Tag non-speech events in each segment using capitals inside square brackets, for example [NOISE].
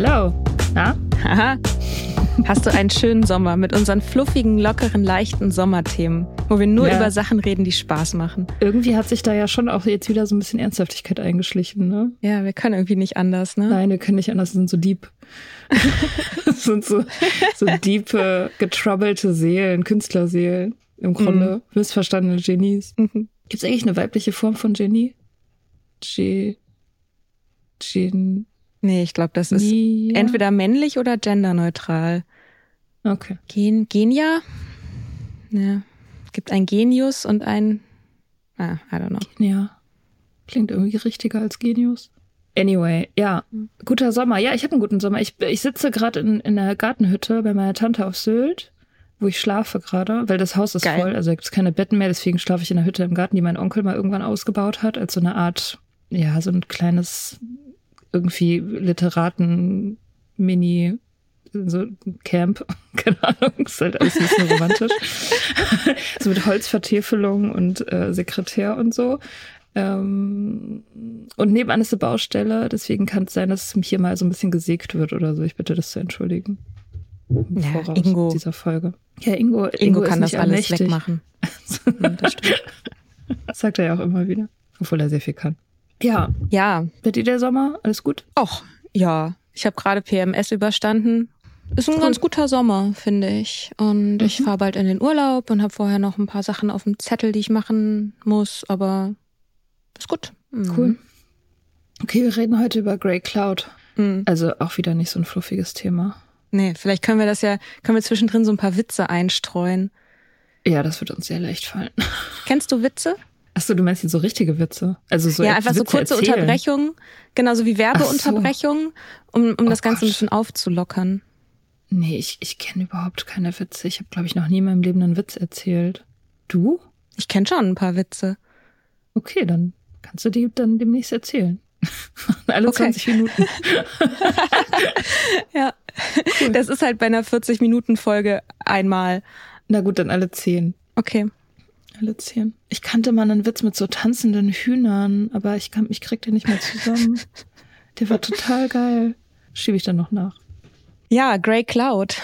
Hello. Na? Haha. Hast du einen schönen Sommer mit unseren fluffigen, lockeren, leichten Sommerthemen, wo wir nur Ja. über Sachen reden, die Spaß machen. Irgendwie hat sich da ja schon auch jetzt wieder so ein bisschen Ernsthaftigkeit eingeschlichen, ne? Ja, wir können irgendwie nicht anders, ne? Nein, wir können nicht anders, das sind so deep. [LAUGHS] das sind so, so diepe, getrubbelte Seelen, Künstlerseelen im Grunde. Missverstandene Genies. Mhm. Gibt es eigentlich eine weibliche Form von Genie? G. Gen. Nee, ich glaube, das ist Ja. entweder männlich oder genderneutral. Okay. Gen Genia? Ja. Es gibt ein Genius und ein. Ah, I don't know. Ja. Klingt irgendwie richtiger als Genius. Anyway, ja. Guter Sommer. Ja, ich habe einen guten Sommer. Ich, ich sitze gerade in, in der Gartenhütte bei meiner Tante auf Sylt, wo ich schlafe gerade, weil das Haus ist Geil. voll. Also gibt es keine Betten mehr, deswegen schlafe ich in der Hütte im Garten, die mein Onkel mal irgendwann ausgebaut hat, als so eine Art, ja, so ein kleines, irgendwie Literaten-Mini- so ein Camp, [LAUGHS] keine Ahnung, ist halt alles ein bisschen romantisch. [LAUGHS] so mit Holzvertäfelung und äh, Sekretär und so. Ähm, und nebenan ist eine Baustelle, deswegen kann es sein, dass hier mal so ein bisschen gesägt wird oder so. Ich bitte das zu entschuldigen. Im Ja, Voraus Ingo. dieser Folge. Ja, Ingo, Ingo, Ingo kann das alles allmächtig. wegmachen. [LAUGHS] Das stimmt. Das sagt er ja auch immer wieder, obwohl er sehr viel kann. Ja, Ja, bei dir der Sommer? Alles gut? Och, ja. Ich habe gerade PMS überstanden. Ist ein Cool. ganz guter Sommer, finde ich. Und ich fahre bald in den Urlaub und habe vorher noch ein paar Sachen auf dem Zettel, die ich machen muss. Aber ist gut. Mhm. Cool. Okay, wir reden heute über Grey Cloud. Mhm. Also auch wieder nicht so ein fluffiges Thema. Nee, vielleicht können wir das ja, können wir zwischendrin so ein paar Witze einstreuen. Ja, das wird uns sehr leicht fallen. Kennst du Witze? Achso, du meinst jetzt so richtige Witze? Also so ja, einfach so Witze kurze erzählen. Unterbrechungen, genauso wie Werbeunterbrechungen, um, um Oh das Ganze ein Gott. bisschen aufzulockern. Nee, ich, ich kenne überhaupt keine Witze. Ich habe, glaube ich, noch nie in meinem Leben einen Witz erzählt. Du? Ich kenne schon ein paar Witze. Okay, dann kannst du die dann demnächst erzählen. [LAUGHS] Alle Okay. 20 Minuten. [LAUGHS] Ja. Das ist halt bei einer 40-Minuten-Folge einmal. Na gut, dann alle 10. Okay. 10. Ich kannte mal einen Witz mit so tanzenden Hühnern, aber ich, kann, ich krieg den nicht mehr zusammen. [LAUGHS] Der war total geil. Schiebe ich dann noch nach. Ja, Grey Cloud.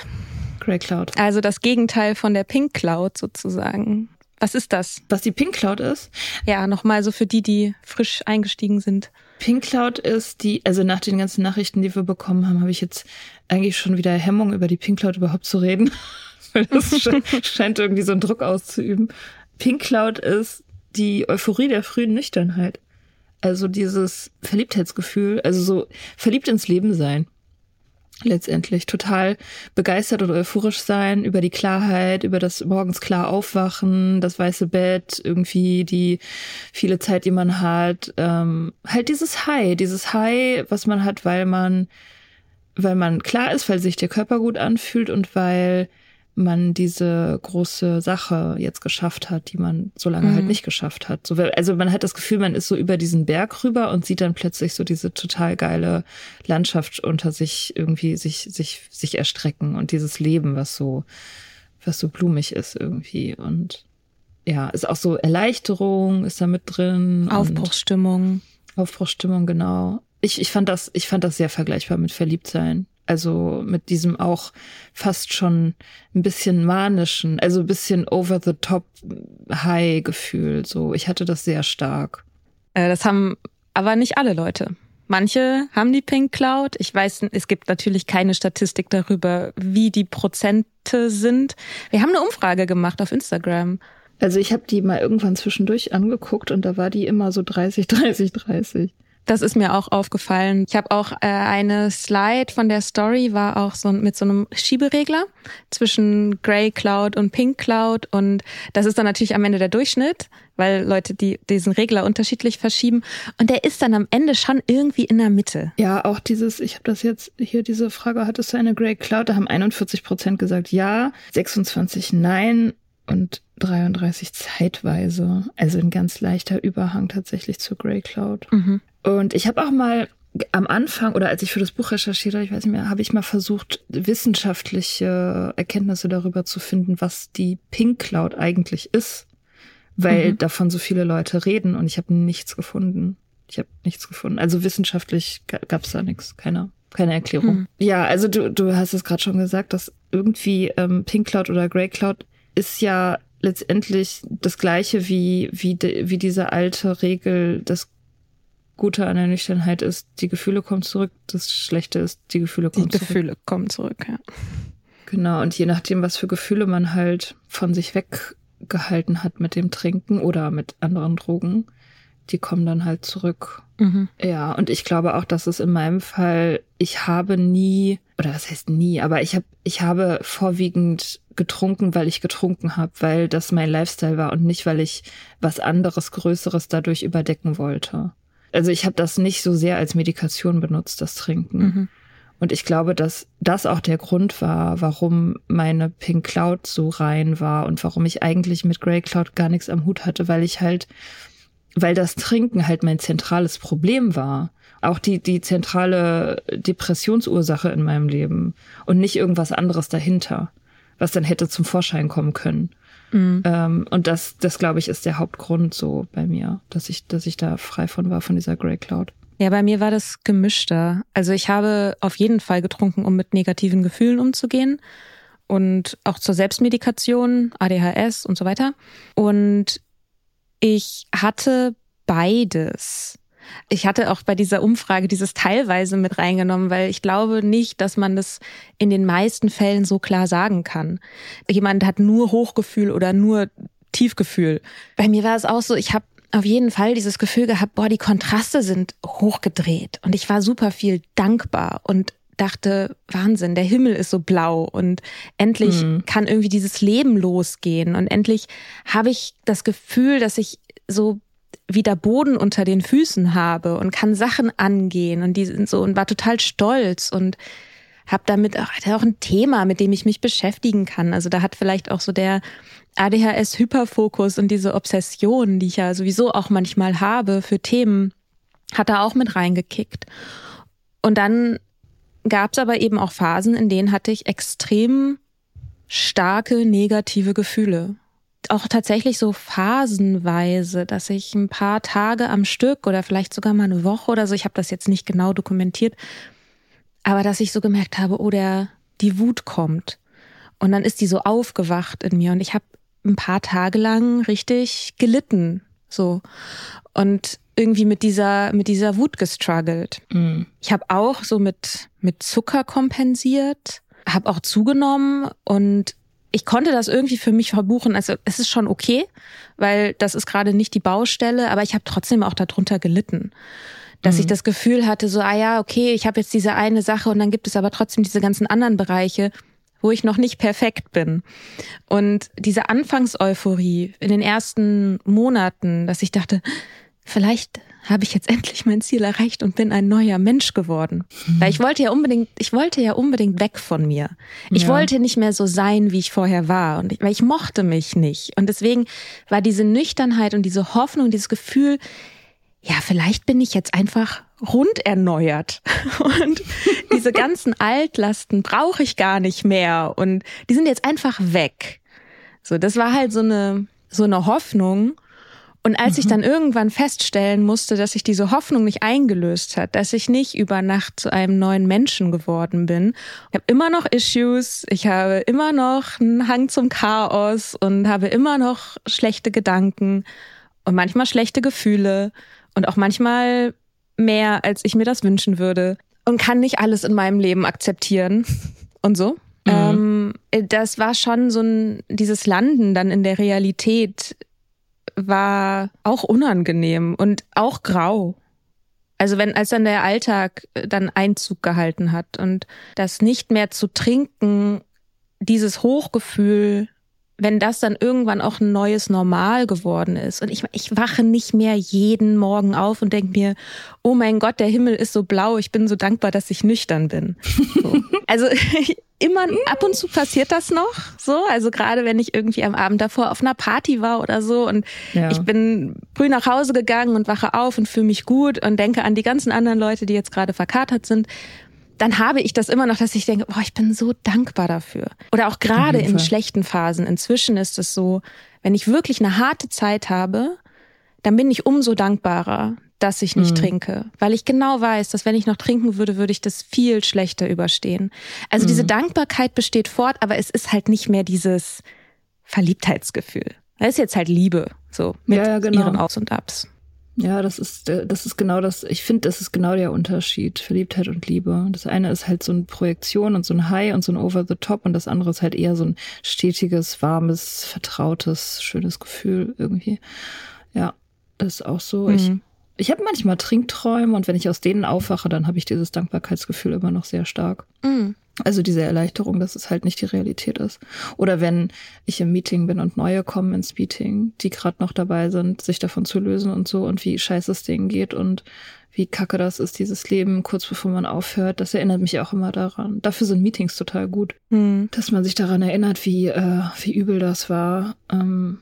Grey Cloud. Also das Gegenteil von der Pink Cloud sozusagen. Was ist das? Was die Pink Cloud ist? Ja, nochmal so für die, die frisch eingestiegen sind. Pink Cloud ist die, also nach den ganzen Nachrichten, die wir bekommen haben, habe ich jetzt eigentlich schon wieder Hemmung, über die Pink Cloud überhaupt zu reden. [LAUGHS] Weil das [LAUGHS] sche scheint irgendwie so einen Druck auszuüben. Pink Cloud ist die Euphorie der frühen Nüchternheit. Also dieses Verliebtheitsgefühl, also so verliebt ins Leben sein. letztendlich total begeistert oder euphorisch sein über die Klarheit, über das morgens klar aufwachen, das weiße Bett, irgendwie die viele Zeit, die man hat, ähm, halt dieses High, dieses High, was man hat, weil man, weil man klar ist, weil sich der Körper gut anfühlt und weil man diese große Sache jetzt geschafft hat, die man so lange halt mhm. halt nicht geschafft hat. So, also man hat das Gefühl, man ist so über diesen Berg rüber und sieht dann plötzlich so diese total geile Landschaft unter sich irgendwie sich, sich, sich erstrecken und dieses Leben, was so, was so blumig ist irgendwie und ja, ist auch so Erleichterung ist da mit drin. Aufbruchsstimmung. Aufbruchsstimmung, genau. Ich, ich fand das, ich fand das sehr vergleichbar mit Verliebtsein. Also mit diesem auch fast schon ein bisschen manischen, also ein bisschen over the top high Gefühl. So, ich hatte das sehr stark. Äh, das haben aber nicht alle Leute. Manche haben die Pink Cloud. Ich weiß, es gibt natürlich keine Statistik darüber, wie die Prozente sind. Wir haben eine Umfrage gemacht auf Instagram. Also ich habe die mal irgendwann zwischendurch angeguckt und da war die immer so 30, 30, 30. Das ist mir auch aufgefallen. Ich habe auch äh, eine Slide von der Story, war auch so mit so einem Schieberegler zwischen Grey Cloud und Pink Cloud. Und das ist dann natürlich am Ende der Durchschnitt, weil Leute die diesen Regler unterschiedlich verschieben. Und der ist dann am Ende schon irgendwie in der Mitte. Ja, auch dieses, ich habe das jetzt hier, diese Frage, hattest du eine Grey Cloud? Da haben 41 Prozent gesagt ja, 26 nein und 33 zeitweise. Also ein ganz leichter Überhang tatsächlich zur Grey Cloud. Mhm. Und ich habe auch mal am Anfang oder als ich für das Buch recherchiert habe, ich weiß nicht mehr, habe ich mal versucht, wissenschaftliche Erkenntnisse darüber zu finden, was die Pink Cloud eigentlich ist, weil mhm. davon so viele Leute reden und ich habe nichts gefunden. Ich habe nichts gefunden. Also wissenschaftlich gab es da nichts, keine, keine Erklärung. Mhm. Ja, also du, du hast es gerade schon gesagt, dass irgendwie ähm, Pink Cloud oder Grey Cloud ist ja letztendlich das gleiche wie, wie, de, wie diese alte Regel, das Gute an der Nüchternheit ist, die Gefühle kommen zurück. Das Schlechte ist, die Gefühle kommen die zurück. Die Gefühle kommen zurück, ja. Genau, und je nachdem, was für Gefühle man halt von sich weggehalten hat mit dem Trinken oder mit anderen Drogen, die kommen dann halt zurück. Mhm. Ja, und ich glaube auch, dass es in meinem Fall, ich habe nie, oder was heißt nie, aber ich habe, ich habe vorwiegend getrunken, weil ich getrunken habe, weil das mein Lifestyle war und nicht, weil ich was anderes, Größeres dadurch überdecken wollte also ich habe das nicht so sehr als Medikation benutzt, das Trinken. Mhm. Und ich glaube, dass das auch der Grund war, warum meine Pink Cloud so rein war und warum ich eigentlich mit Grey Cloud gar nichts am Hut hatte, weil ich halt, weil das Trinken halt mein zentrales Problem war. Auch die, die zentrale Depressionsursache in meinem Leben und nicht irgendwas anderes dahinter, was dann hätte zum Vorschein kommen können. Mhm. Ähm, und das, das glaube ich, ist der Hauptgrund so bei mir, dass ich, dass ich da frei von war, von dieser Grey Cloud. Ja, bei mir war das gemischter. Also ich habe auf jeden Fall getrunken, um mit negativen Gefühlen umzugehen und auch zur Selbstmedikation, ADHS und so weiter. Und ich hatte beides. Ich hatte auch bei dieser Umfrage dieses teilweise mit reingenommen, weil ich glaube nicht, dass man das in den meisten Fällen so klar sagen kann. Jemand hat nur Hochgefühl oder nur Tiefgefühl. Bei mir war es auch so, ich habe auf jeden Fall dieses Gefühl gehabt, boah, die Kontraste sind hochgedreht und ich war super viel dankbar und dachte, Wahnsinn, der Himmel ist so blau und endlich mhm. kann irgendwie dieses Leben losgehen und endlich habe ich das Gefühl, dass ich so wieder Boden unter den Füßen habe und kann Sachen angehen und die sind so und war total stolz und habe damit auch, hatte auch ein Thema, mit dem ich mich beschäftigen kann. Also da hat vielleicht auch so der ADHS-Hyperfokus und diese Obsession, die ich ja sowieso auch manchmal habe für Themen, hat da auch mit reingekickt. Und dann gab es aber eben auch Phasen, in denen hatte ich extrem starke negative Gefühle auch tatsächlich so phasenweise, dass ich ein paar Tage am Stück oder vielleicht sogar mal eine Woche oder so, ich habe das jetzt nicht genau dokumentiert, aber dass ich so gemerkt habe, oh, der, die Wut kommt. Und dann ist die so aufgewacht in mir und ich habe ein paar Tage lang richtig gelitten, so. Und irgendwie mit dieser, mit dieser Wut gestruggelt. Mhm. Ich habe auch so mit, mit Zucker kompensiert, habe auch zugenommen und ich konnte das irgendwie für mich verbuchen. Also es ist schon okay, weil das ist gerade nicht die Baustelle, aber ich habe trotzdem auch darunter gelitten. Dass mhm. ich das Gefühl hatte, so, ah ja, okay, ich habe jetzt diese eine Sache und dann gibt es aber trotzdem diese ganzen anderen Bereiche, wo ich noch nicht perfekt bin. Und diese Anfangseuphorie in den ersten Monaten, dass ich dachte, vielleicht habe ich jetzt endlich mein Ziel erreicht und bin ein neuer Mensch geworden. Mhm. Weil ich wollte ja unbedingt, ich wollte ja unbedingt weg von mir. Ich ja. wollte nicht mehr so sein, wie ich vorher war. Und ich, weil ich mochte mich nicht. Und deswegen war diese Nüchternheit und diese Hoffnung, dieses Gefühl, ja, vielleicht bin ich jetzt einfach rund erneuert. [LAUGHS] Und diese ganzen [LAUGHS] Altlasten brauche ich gar nicht mehr. Und die sind jetzt einfach weg. So, das war halt so eine, so eine Hoffnung. Und als mhm. ich dann irgendwann feststellen musste, dass sich diese Hoffnung nicht eingelöst hat, dass ich nicht über Nacht zu einem neuen Menschen geworden bin, ich habe immer noch Issues, ich habe immer noch einen Hang zum Chaos und habe immer noch schlechte Gedanken und manchmal schlechte Gefühle und auch manchmal mehr, als ich mir das wünschen würde und kann nicht alles in meinem Leben akzeptieren [LAUGHS] und so. Mhm. Ähm, das war schon so ein, dieses Landen dann in der Realität war auch unangenehm und auch grau. Also wenn, als dann der Alltag äh, dann Einzug gehalten hat und das nicht mehr zu trinken, dieses Hochgefühl, wenn das dann irgendwann auch ein neues Normal geworden ist und ich, ich wache nicht mehr jeden Morgen auf und denke mir, oh mein Gott, der Himmel ist so blau, ich bin so dankbar, dass ich nüchtern bin. So. [LAUGHS] Also [LAUGHS] immer ab und zu passiert das noch so. Also gerade wenn ich irgendwie am Abend davor auf einer Party war oder so und ja. ich bin früh nach Hause gegangen und wache auf und fühle mich gut und denke an die ganzen anderen Leute, die jetzt gerade verkatert sind, dann habe ich das immer noch, dass ich denke, boah, ich bin so dankbar dafür. Oder auch gerade in schlechten Phasen. Inzwischen ist es so, wenn ich wirklich eine harte Zeit habe, dann bin ich umso dankbarer, dass ich nicht mhm. trinke, weil ich genau weiß, dass wenn ich noch trinken würde, würde ich das viel schlechter überstehen. Also mhm. diese Dankbarkeit besteht fort, aber es ist halt nicht mehr dieses Verliebtheitsgefühl. Es ist jetzt halt Liebe, so mit ja, ja, genau. ihren Aus und Abs. Ja, das ist, äh, das ist genau das, ich finde, das ist genau der Unterschied, Verliebtheit und Liebe. Das eine ist halt so eine Projektion und so ein High und so ein Over the Top und das andere ist halt eher so ein stetiges, warmes, vertrautes, schönes Gefühl irgendwie. Ja, das ist auch so. Mhm. Ich ich habe manchmal Trinkträume und wenn ich aus denen aufwache, dann habe ich dieses Dankbarkeitsgefühl immer noch sehr stark. Mhm. Also diese Erleichterung, dass es halt nicht die Realität ist. Oder wenn ich im Meeting bin und neue kommen ins Meeting, die gerade noch dabei sind, sich davon zu lösen und so und wie scheiße es denen geht und wie kacke das ist, dieses Leben, kurz bevor man aufhört. Das erinnert mich auch immer daran. Dafür sind Meetings total gut. Mhm. Dass man sich daran erinnert, wie, äh, wie übel das war ähm,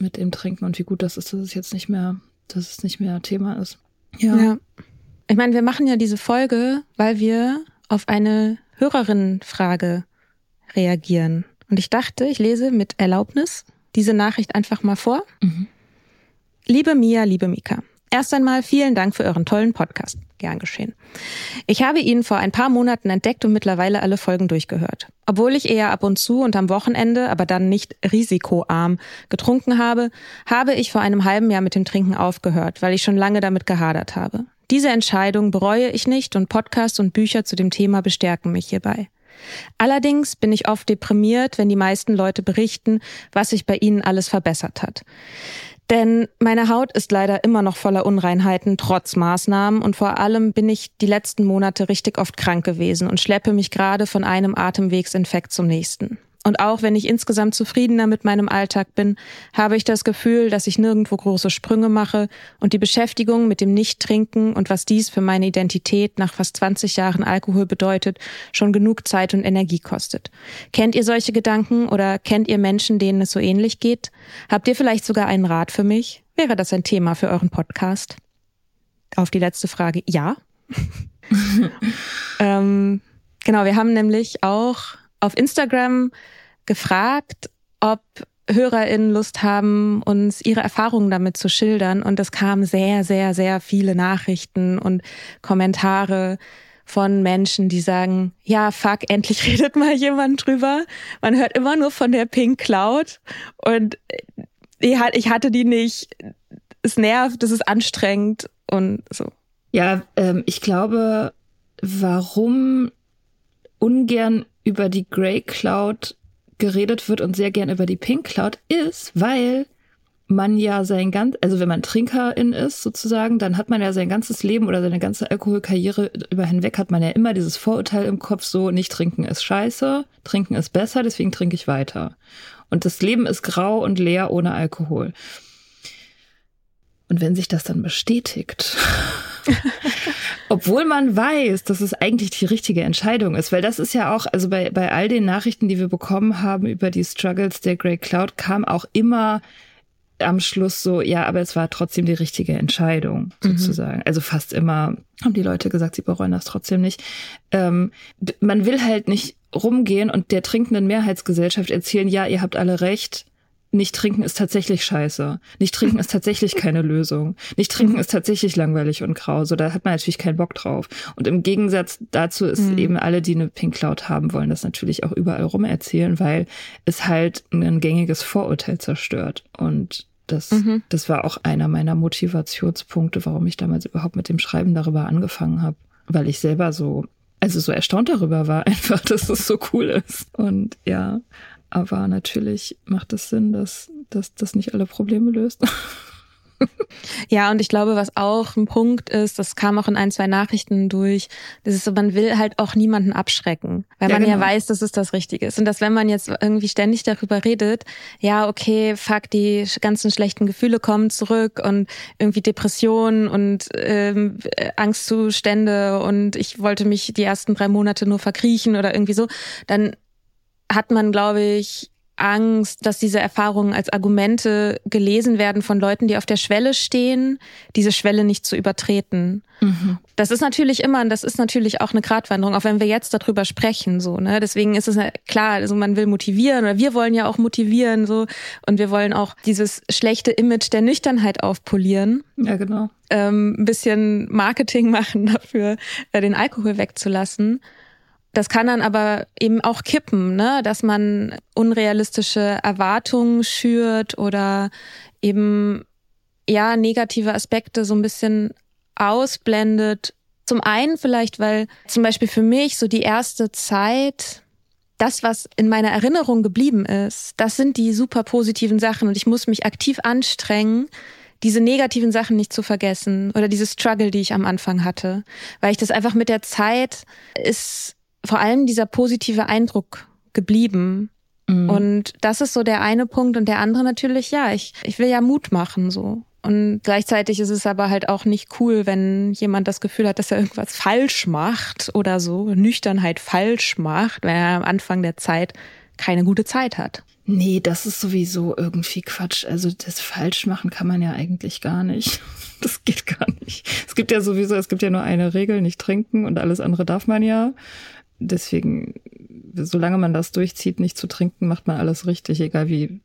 mit dem Trinken und wie gut das ist, dass es jetzt nicht mehr dass es nicht mehr Thema ist. Ja. ja. Ich meine, wir machen ja diese Folge, weil wir auf eine Hörerinnenfrage reagieren. Und ich dachte, ich lese mit Erlaubnis diese Nachricht einfach mal vor. Mhm. Liebe Mia, liebe Mika, Erst einmal vielen Dank für euren tollen Podcast. Gern geschehen. Ich habe ihn vor ein paar Monaten entdeckt und mittlerweile alle Folgen durchgehört. Obwohl ich eher ab und zu und am Wochenende, aber dann nicht risikoarm getrunken habe, habe ich vor einem halben Jahr mit dem Trinken aufgehört, weil ich schon lange damit gehadert habe. Diese Entscheidung bereue ich nicht und Podcasts und Bücher zu dem Thema bestärken mich hierbei. Allerdings bin ich oft deprimiert, wenn die meisten Leute berichten, was sich bei ihnen alles verbessert hat. Denn meine Haut ist leider immer noch voller Unreinheiten, trotz Maßnahmen. Und vor allem bin ich die letzten Monate richtig oft krank gewesen und schleppe mich gerade von einem Atemwegsinfekt zum nächsten. Und auch wenn ich insgesamt zufriedener mit meinem Alltag bin, habe ich das Gefühl, dass ich nirgendwo große Sprünge mache und die Beschäftigung mit dem Nichttrinken und was dies für meine Identität nach fast 20 Jahren Alkohol bedeutet, schon genug Zeit und Energie kostet. Kennt ihr solche Gedanken oder kennt ihr Menschen, denen es so ähnlich geht? Habt ihr vielleicht sogar einen Rat für mich? Wäre das ein Thema für euren Podcast? Auf die letzte Frage, ja. [LAUGHS] ähm, genau, wir haben nämlich auch auf Instagram gefragt, ob HörerInnen Lust haben, uns ihre Erfahrungen damit zu schildern. Und es kamen sehr, sehr, sehr viele Nachrichten und Kommentare von Menschen, die sagen, ja, fuck, [LAUGHS] endlich redet mal jemand drüber. Man hört immer nur von der Pink Cloud und ich hatte die nicht. Es nervt, es ist anstrengend und so. Ja, ähm, ich glaube, warum ungern über die Grey Cloud geredet wird und sehr gern über die Pink Cloud ist, weil man ja sein ganz, also wenn man Trinkerin ist sozusagen, dann hat man ja sein ganzes Leben oder seine ganze Alkoholkarriere über hinweg hat man ja immer dieses Vorurteil im Kopf, so nicht trinken ist scheiße, trinken ist besser, deswegen trinke ich weiter. Und das Leben ist grau und leer ohne Alkohol. Und wenn sich das dann bestätigt, [LAUGHS] [LAUGHS] obwohl man weiß, dass es eigentlich die richtige Entscheidung ist, weil das ist ja auch, also bei, bei all den Nachrichten, die wir bekommen haben über die Struggles der Grey Cloud, kam auch immer am Schluss so, ja, aber es war trotzdem die richtige Entscheidung, mhm. sozusagen. Mhm. Also fast immer haben die Leute gesagt, sie bereuen das trotzdem nicht. Ähm, man will halt nicht rumgehen und der trinkenden Mehrheitsgesellschaft erzählen, ja, ihr habt alle recht, nicht trinken ist tatsächlich scheiße. Nicht trinken ist tatsächlich keine [LAUGHS] Lösung. Nicht trinken ist tatsächlich langweilig und grau. So, da hat man natürlich keinen Bock drauf. Und im Gegensatz dazu ist mhm. eben alle, die eine Pink Cloud haben wollen, das natürlich auch überall rum erzählen, weil es halt ein gängiges Vorurteil zerstört. Und das, mhm. das war auch einer meiner Motivationspunkte, warum ich damals überhaupt mit dem Schreiben darüber angefangen habe. Weil ich selber so, also so erstaunt darüber war, [LAUGHS] einfach, dass es so cool ist. Und ja, aber natürlich macht es Sinn, dass, dass das nicht alle Probleme löst. [LAUGHS] Ja, und ich glaube, was auch ein Punkt ist, das kam auch in ein, zwei Nachrichten durch, das ist so, man will halt auch niemanden abschrecken, weil ja, man genau. ja weiß, dass es das Richtige ist. Und dass wenn man jetzt irgendwie ständig darüber redet, ja, okay, fuck, die ganzen schlechten Gefühle kommen zurück und irgendwie Depressionen und ähm, Angstzustände und ich wollte mich die ersten drei Monate nur verkriechen oder irgendwie so, dann hat man, glaube ich, Angst, dass diese Erfahrungen als Argumente gelesen werden von Leuten, die auf der Schwelle stehen, diese Schwelle nicht zu übertreten. Mhm. Das ist natürlich immer, das ist natürlich auch eine Gratwanderung, auch wenn wir jetzt darüber sprechen, so, ne? Deswegen ist es klar, also man will motivieren oder wir wollen ja auch motivieren, so. Und wir wollen auch dieses schlechte Image der Nüchternheit aufpolieren. Ja, genau. Ähm, ein bisschen Marketing [LAUGHS] machen dafür, äh, den Alkohol wegzulassen. Das kann dann aber eben auch kippen, ne? dass man unrealistische Erwartungen schürt oder eben ja negative Aspekte so ein bisschen ausblendet. Zum einen vielleicht, weil zum Beispiel für mich so die erste Zeit, das, was in meiner Erinnerung geblieben ist, das sind die super positiven Sachen und ich muss mich aktiv anstrengen, diese negativen Sachen nicht zu vergessen oder diese Struggle, die ich am Anfang hatte, weil ich das einfach mit der Zeit ist vor allem dieser positive Eindruck geblieben. Mhm. Und das ist so der eine Punkt. Und der andere natürlich, ja, ich, ich will ja Mut machen, so. Und gleichzeitig ist es aber halt auch nicht cool, wenn jemand das Gefühl hat, dass er irgendwas falsch macht oder so, Nüchternheit falsch macht, wenn er am Anfang der Zeit keine gute Zeit hat. Nee, das ist sowieso irgendwie Quatsch. Also das falsch machen kann man ja eigentlich gar nicht. [LAUGHS] Das geht gar nicht. Es gibt ja sowieso, es gibt ja nur eine Regel, nicht trinken und alles andere darf man ja deswegen, solange man das durchzieht, nicht zu trinken, macht man alles richtig, egal wie,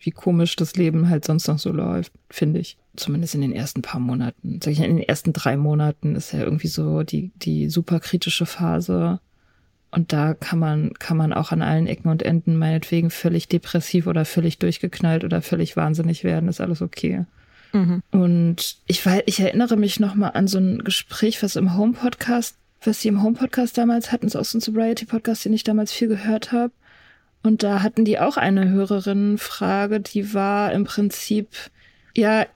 wie komisch das Leben halt sonst noch so läuft, finde ich. Zumindest in den ersten paar Monaten. Sag ich, in den ersten drei Monaten ist ja irgendwie so die, die super kritische Phase. Und da kann man, kann man auch an allen Ecken und Enden meinetwegen völlig depressiv oder völlig durchgeknallt oder völlig wahnsinnig werden, ist alles okay. Mhm. Und ich weiß, ich erinnere mich nochmal an so ein Gespräch, was im Home-Podcast was sie im Home-Podcast damals hatten, so aus dem Sobriety-Podcast, den ich damals viel gehört habe. Und da hatten die auch eine Hörerinnenfrage, die war im Prinzip, ja,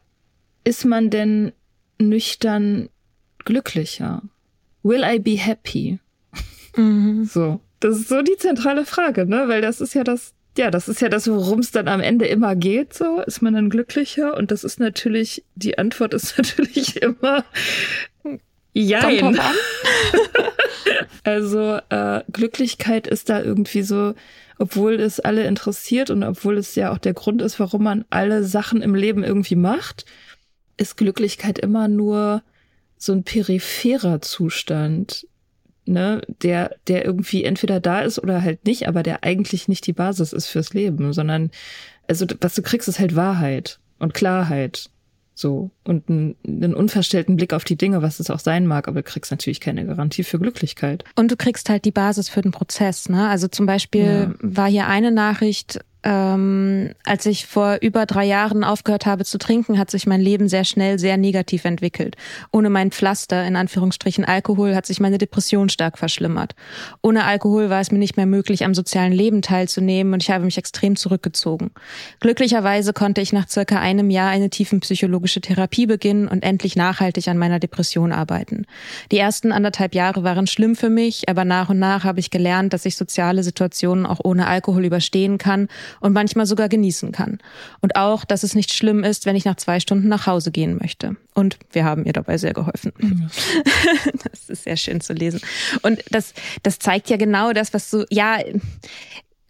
ist man denn nüchtern glücklicher? Will I be happy? Mhm. [LAUGHS] So. Das ist so die zentrale Frage, ne? Weil das ist ja das, ja, das ist ja das, worum es dann am Ende immer geht, so. Ist man dann glücklicher? Und das ist natürlich, die Antwort ist [LAUGHS] natürlich immer, Jein. [LAUGHS] also äh, Glücklichkeit ist da irgendwie so, obwohl es alle interessiert und obwohl es ja auch der Grund ist, warum man alle Sachen im Leben irgendwie macht, ist Glücklichkeit immer nur so ein peripherer Zustand, ne, der, der irgendwie entweder da ist oder halt nicht, aber der eigentlich nicht die Basis ist fürs Leben, sondern, also was du kriegst, ist halt Wahrheit und Klarheit so. Und einen, einen unverstellten Blick auf die Dinge, was es auch sein mag, aber du kriegst natürlich keine Garantie für Glücklichkeit. Und du kriegst halt die Basis für den Prozess, ne? Also zum Beispiel ja. war hier eine Nachricht, ähm, als ich vor über drei Jahren aufgehört habe zu trinken, hat sich mein Leben sehr schnell sehr negativ entwickelt. Ohne mein Pflaster, in Anführungsstrichen Alkohol, hat sich meine Depression stark verschlimmert. Ohne Alkohol war es mir nicht mehr möglich, am sozialen Leben teilzunehmen und ich habe mich extrem zurückgezogen. Glücklicherweise konnte ich nach circa einem Jahr eine tiefenpsychologische Therapie beginnen und endlich nachhaltig an meiner Depression arbeiten. Die ersten anderthalb Jahre waren schlimm für mich, aber nach und nach habe ich gelernt, dass ich soziale Situationen auch ohne Alkohol überstehen kann und manchmal sogar genießen kann. Und auch, dass es nicht schlimm ist, wenn ich nach zwei Stunden nach Hause gehen möchte. Und wir haben ihr dabei sehr geholfen. Mhm. [LAUGHS] Das ist sehr schön zu lesen. Und das, das zeigt ja genau das, was so, ja,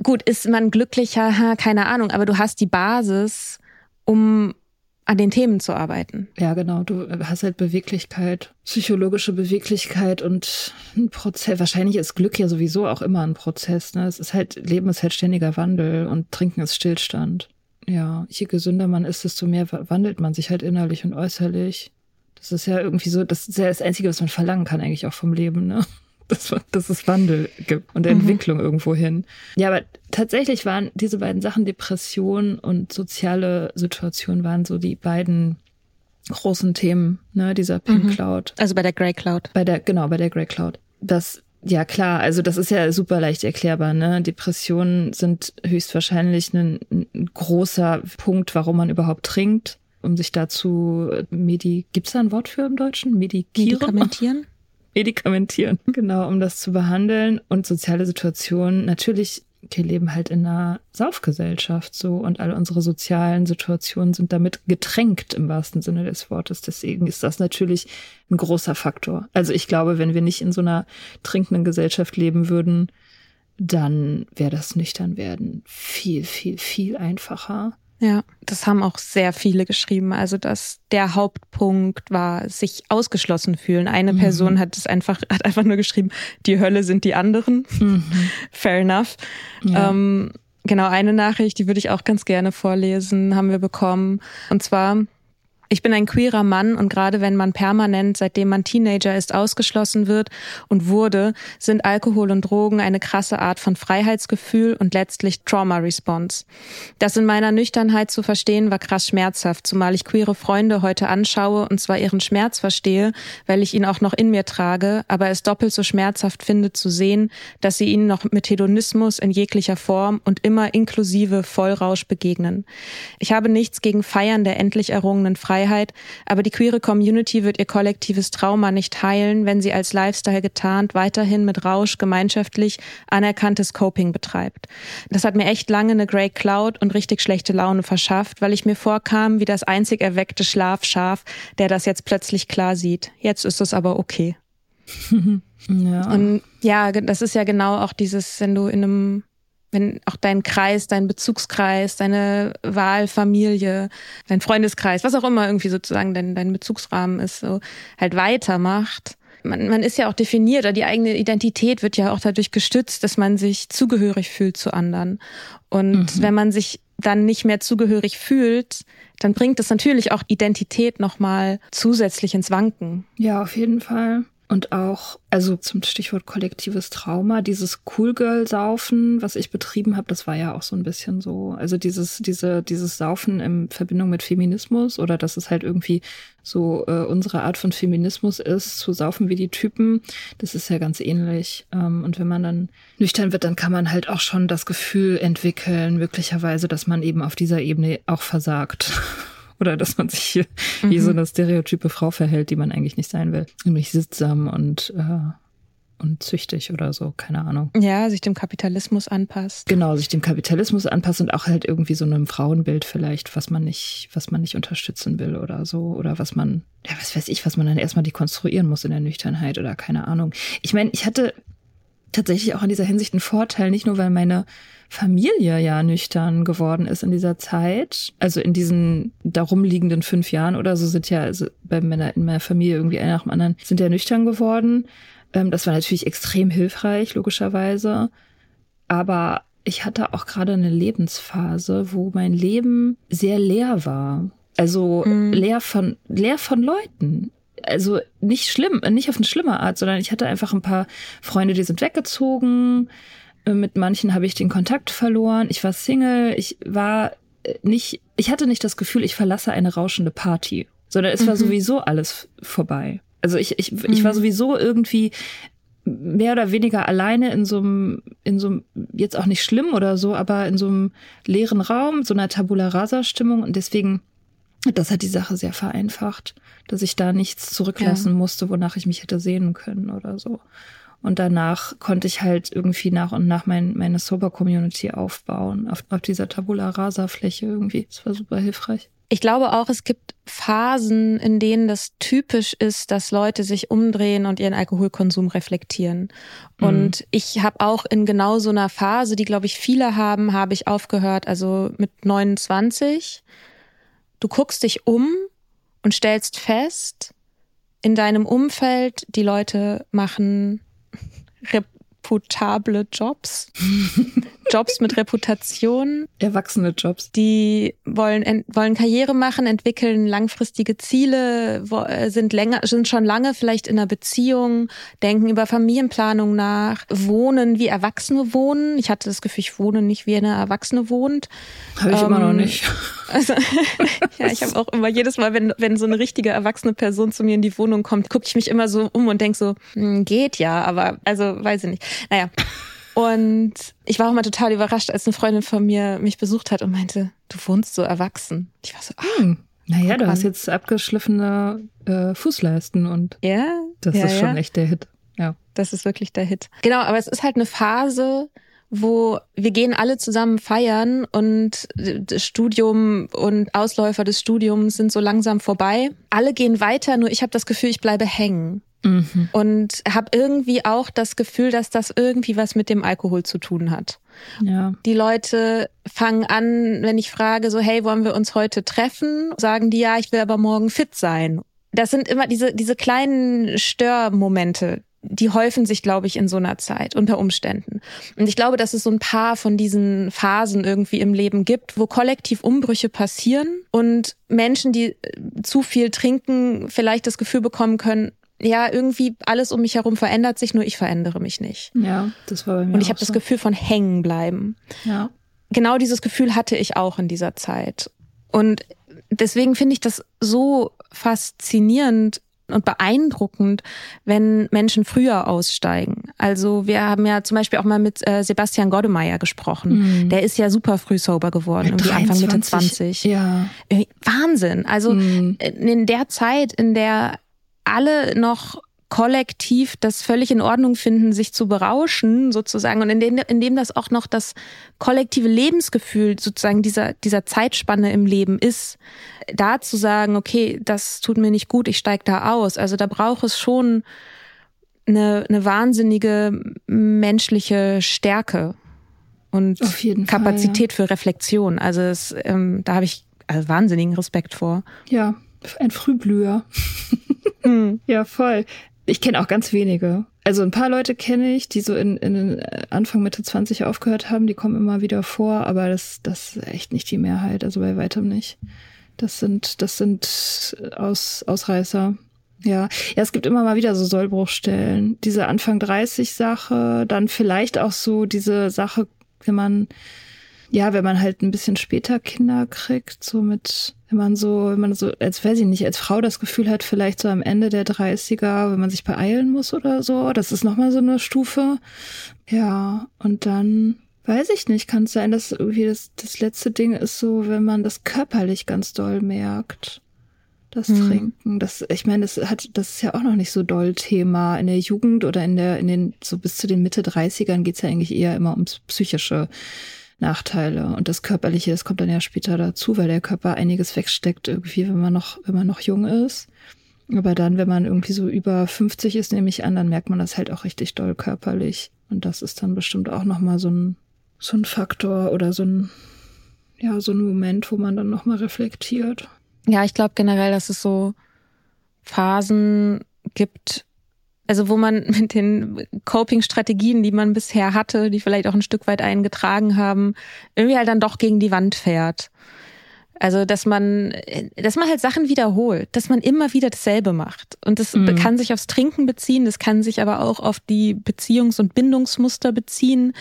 gut, ist man glücklicher, keine Ahnung, aber du hast die Basis, um an den Themen zu arbeiten. Ja, genau. Du hast halt Beweglichkeit, psychologische Beweglichkeit und ein Prozess. Wahrscheinlich ist Glück ja sowieso auch immer ein Prozess. Ne? Es ist halt, Leben ist halt ständiger Wandel und Trinken ist Stillstand. Ja, je gesünder man ist, desto mehr wandelt man sich halt innerlich und äußerlich. Das ist ja irgendwie so, das ist ja das Einzige, was man verlangen kann eigentlich auch vom Leben, ne? Dass, dass es Wandel gibt und mhm. Entwicklung irgendwo hin. Ja, aber tatsächlich waren diese beiden Sachen, Depression und soziale Situation, waren so die beiden großen Themen, ne, dieser Pink mhm. Cloud. Also bei der Grey Cloud. Bei der, genau, bei der Grey Cloud. Das, ja klar, also das ist ja super leicht erklärbar, ne? Depressionen sind höchstwahrscheinlich ein, ein großer Punkt, warum man überhaupt trinkt um sich dazu medi gibt's da ein Wort für im Deutschen? Medikieren? Medikamentieren? Medikamentieren, [LAUGHS] genau, um das zu behandeln. Und soziale Situationen, natürlich, wir leben halt in einer Saufgesellschaft so und alle unsere sozialen Situationen sind damit getränkt im wahrsten Sinne des Wortes. Deswegen ist das natürlich ein großer Faktor. Also ich glaube, wenn wir nicht in so einer trinkenden Gesellschaft leben würden, dann wäre das nüchtern werden viel, viel, viel einfacher. Ja, das haben auch sehr viele geschrieben. Also, dass der Hauptpunkt war, sich ausgeschlossen fühlen. Eine mhm. Person hat es einfach, [LAUGHS] hat einfach nur geschrieben, die Hölle sind die anderen. Mhm. [LAUGHS] Fair enough. Ja. Ähm, genau, eine Nachricht, die würde ich auch ganz gerne vorlesen, haben wir bekommen. Und zwar, ich bin ein queerer Mann und gerade wenn man permanent, seitdem man Teenager ist, ausgeschlossen wird und wurde, sind Alkohol und Drogen eine krasse Art von Freiheitsgefühl und letztlich Trauma-Response. Das in meiner Nüchternheit zu verstehen war krass schmerzhaft, zumal ich queere Freunde heute anschaue und zwar ihren Schmerz verstehe, weil ich ihn auch noch in mir trage, aber es doppelt so schmerzhaft finde zu sehen, dass sie ihnen noch mit Hedonismus in jeglicher Form und immer inklusive Vollrausch begegnen. Ich habe nichts gegen Feiern der endlich errungenen Freiheit Freiheit, aber die queere Community wird ihr kollektives Trauma nicht heilen, wenn sie als Lifestyle getarnt weiterhin mit Rausch gemeinschaftlich anerkanntes Coping betreibt. Das hat mir echt lange eine Grey Cloud und richtig schlechte Laune verschafft, weil ich mir vorkam wie das einzig erweckte Schlafschaf, der das jetzt plötzlich klar sieht. Jetzt ist es aber okay. [LAUGHS] ja. Und ja, das ist ja genau auch dieses, wenn du in einem wenn auch dein Kreis, dein Bezugskreis, deine Wahlfamilie, dein Freundeskreis, was auch immer irgendwie sozusagen dein, dein Bezugsrahmen ist, so halt weitermacht. Man, man ist ja auch definiert, oder die eigene Identität wird ja auch dadurch gestützt, dass man sich zugehörig fühlt zu anderen. Und mhm. wenn man sich dann nicht mehr zugehörig fühlt, dann bringt das natürlich auch Identität nochmal zusätzlich ins Wanken. Ja, auf jeden Fall. Und auch, also zum Stichwort kollektives Trauma, dieses Cool Girl Saufen, was ich betrieben habe, das war ja auch so ein bisschen so, also dieses, diese, dieses Saufen in Verbindung mit Feminismus oder dass es halt irgendwie so äh, unsere Art von Feminismus ist, zu saufen wie die Typen, das ist ja ganz ähnlich. Ähm, und wenn man dann nüchtern wird, dann kann man halt auch schon das Gefühl entwickeln, möglicherweise, dass man eben auf dieser Ebene auch versagt. [LAUGHS] Oder dass man sich hier mhm. wie so eine stereotype Frau verhält, die man eigentlich nicht sein will. Nämlich sittsam und äh, und züchtig oder so, keine Ahnung. Ja, sich dem Kapitalismus anpasst. Genau, sich dem Kapitalismus anpasst und auch halt irgendwie so einem Frauenbild vielleicht, was man nicht, was man nicht unterstützen will oder so. Oder was man, ja, was weiß ich, was man dann erstmal dekonstruieren muss in der Nüchternheit oder keine Ahnung. Ich meine, ich hatte tatsächlich auch in dieser Hinsicht einen Vorteil, nicht nur weil meine Familie ja nüchtern geworden ist in dieser Zeit. Also in diesen darum liegenden fünf Jahren oder so sind ja also bei meiner, in meiner Familie irgendwie einer nach dem anderen sind ja nüchtern geworden. Ähm, das war natürlich extrem hilfreich, logischerweise. Aber ich hatte auch gerade eine Lebensphase, wo mein Leben sehr leer war. Also mhm. leer von, leer von Leuten also nicht schlimm, nicht auf eine schlimme Art, sondern ich hatte einfach ein paar Freunde, die sind weggezogen. Äh, mit manchen habe ich den Kontakt verloren. Ich war Single. Ich war äh, nicht, ich hatte nicht das Gefühl, ich verlasse eine rauschende Party, sondern es war mhm. sowieso alles vorbei. Also ich, ich, mhm. ich war mhm. sowieso irgendwie mehr oder weniger alleine in so einem, in so einem, jetzt auch nicht schlimm oder so, aber in so einem leeren Raum, so einer Tabula Rasa Stimmung und deswegen, das hat die Sache sehr vereinfacht, dass ich da nichts zurücklassen ja. musste, wonach ich mich hätte sehen können oder so. Und danach konnte ich halt irgendwie nach und nach mein, meine Sober-Community aufbauen, auf, auf dieser Tabula Rasa-Fläche irgendwie. Das war super hilfreich. Ich glaube auch, es gibt Phasen, in denen das typisch ist, dass Leute sich umdrehen und ihren Alkoholkonsum reflektieren. Mhm. Und ich habe auch in genau so einer Phase, die, glaube ich, viele haben, habe ich aufgehört, also mit 29. Du guckst dich um und stellst fest, in deinem Umfeld, die Leute machen [LAUGHS] reputable Jobs. Jobs mit Reputation. Erwachsene Jobs. Die wollen, wollen Karriere machen, entwickeln langfristige Ziele, äh, sind länger, sind schon lange vielleicht in einer Beziehung, denken über Familienplanung nach, wohnen wie Erwachsene wohnen. Ich hatte das Gefühl, ich wohne nicht wie eine Erwachsene wohnt. Habe ich ähm, immer noch ähm, nicht. Also, [LAUGHS] ja, ich habe auch immer jedes Mal, wenn, wenn so eine richtige erwachsene Person zu mir in die Wohnung kommt, gucke ich mich immer so um und denk so, hm, geht ja, aber also weiß ich nicht. Naja. Und ich war auch mal total überrascht, als eine Freundin von mir mich besucht hat und meinte, du wohnst so erwachsen. Ich war so, ah, hm. Naja, du hast jetzt abgeschliffene äh, Fußleisten und ja, das ja, ist schon ja. echt der Hit. Ja. Das ist wirklich der Hit. Genau, aber es ist halt eine Phase, wo wir gehen alle zusammen feiern und das Studium und Ausläufer des Studiums sind so langsam vorbei. Alle gehen weiter, nur ich habe das Gefühl, ich bleibe hängen. Mhm. Und habe irgendwie auch das Gefühl, dass das irgendwie was mit dem Alkohol zu tun hat. Ja. Die Leute fangen an, wenn ich frage, so, hey, wollen wir uns heute treffen? Sagen die, ja, ich will aber morgen fit sein. Das sind immer diese, diese kleinen Störmomente, die häufen sich, glaube ich, in so einer Zeit unter Umständen. Und ich glaube, dass es so ein paar von diesen Phasen irgendwie im Leben gibt, wo kollektiv Umbrüche passieren und Menschen, die zu viel trinken, vielleicht das Gefühl bekommen können, ja, irgendwie alles um mich herum verändert sich, nur ich verändere mich nicht. Ja, das war bei mir. Und ich habe so. das Gefühl von hängen bleiben. Ja. Genau dieses Gefühl hatte ich auch in dieser Zeit. Und deswegen finde ich das so faszinierend und beeindruckend, wenn Menschen früher aussteigen. Also wir haben ja zum Beispiel auch mal mit äh, Sebastian Goddemeyer gesprochen. Mhm. Der ist ja super früh sober geworden, irgendwie Anfang Mitte 20. Ja. Äh, Wahnsinn. Also mhm. in der Zeit, in der alle noch kollektiv das völlig in Ordnung finden, sich zu berauschen sozusagen und in dem, in dem das auch noch das kollektive Lebensgefühl sozusagen dieser, dieser Zeitspanne im Leben ist, da zu sagen, okay, das tut mir nicht gut, ich steige da aus. Also da braucht es schon eine, eine wahnsinnige menschliche Stärke und Kapazität Fall, ja. für Reflexion. Also es, ähm, da habe ich also wahnsinnigen Respekt vor. Ja, ein Frühblüher. [LAUGHS] hm. [LAUGHS] Ja, voll. Ich kenne auch ganz wenige. Also ein paar Leute kenne ich, die so in, in Anfang Mitte 20 aufgehört haben, die kommen immer wieder vor, aber das, das ist echt nicht die Mehrheit, also bei weitem nicht. Das sind, das sind Aus, Ausreißer. Ja. ja, es gibt immer mal wieder so Sollbruchstellen. Diese Anfang 30 Sache, dann vielleicht auch so diese Sache, wenn man ja, wenn man halt ein bisschen später Kinder kriegt, so mit, wenn man so, wenn man so, als weiß ich nicht, als Frau das Gefühl hat, vielleicht so am Ende der 30er, wenn man sich beeilen muss oder so, das ist nochmal so eine Stufe. Ja, und dann, weiß ich nicht, kann es sein, dass irgendwie das, das letzte Ding ist so, wenn man das körperlich ganz doll merkt. Das hm. Trinken, das, ich meine, das hat, das ist ja auch noch nicht so doll Thema. In der Jugend oder in der, in den, so bis zu den Mitte 30ern geht's ja eigentlich eher immer ums psychische Nachteile. Und das Körperliche, das kommt dann ja später dazu, weil der Körper einiges wegsteckt irgendwie, wenn man noch, wenn man noch jung ist. Aber dann, wenn man irgendwie so über 50 ist, nehme ich an, dann merkt man das halt auch richtig doll körperlich. Und das ist dann bestimmt auch nochmal so ein, so ein Faktor oder so ein, ja, so ein Moment, wo man dann nochmal reflektiert. Ja, ich glaube generell, dass es so Phasen gibt, also wo man [LAUGHS] mit den Coping-Strategien, die man bisher hatte, die vielleicht auch ein Stück weit eingetragen haben, irgendwie halt dann doch gegen die Wand fährt. Also, dass man, dass man halt Sachen wiederholt, dass man immer wieder dasselbe macht. Und das mhm. kann sich aufs Trinken beziehen, das kann sich aber auch auf die Beziehungs- und Bindungsmuster beziehen.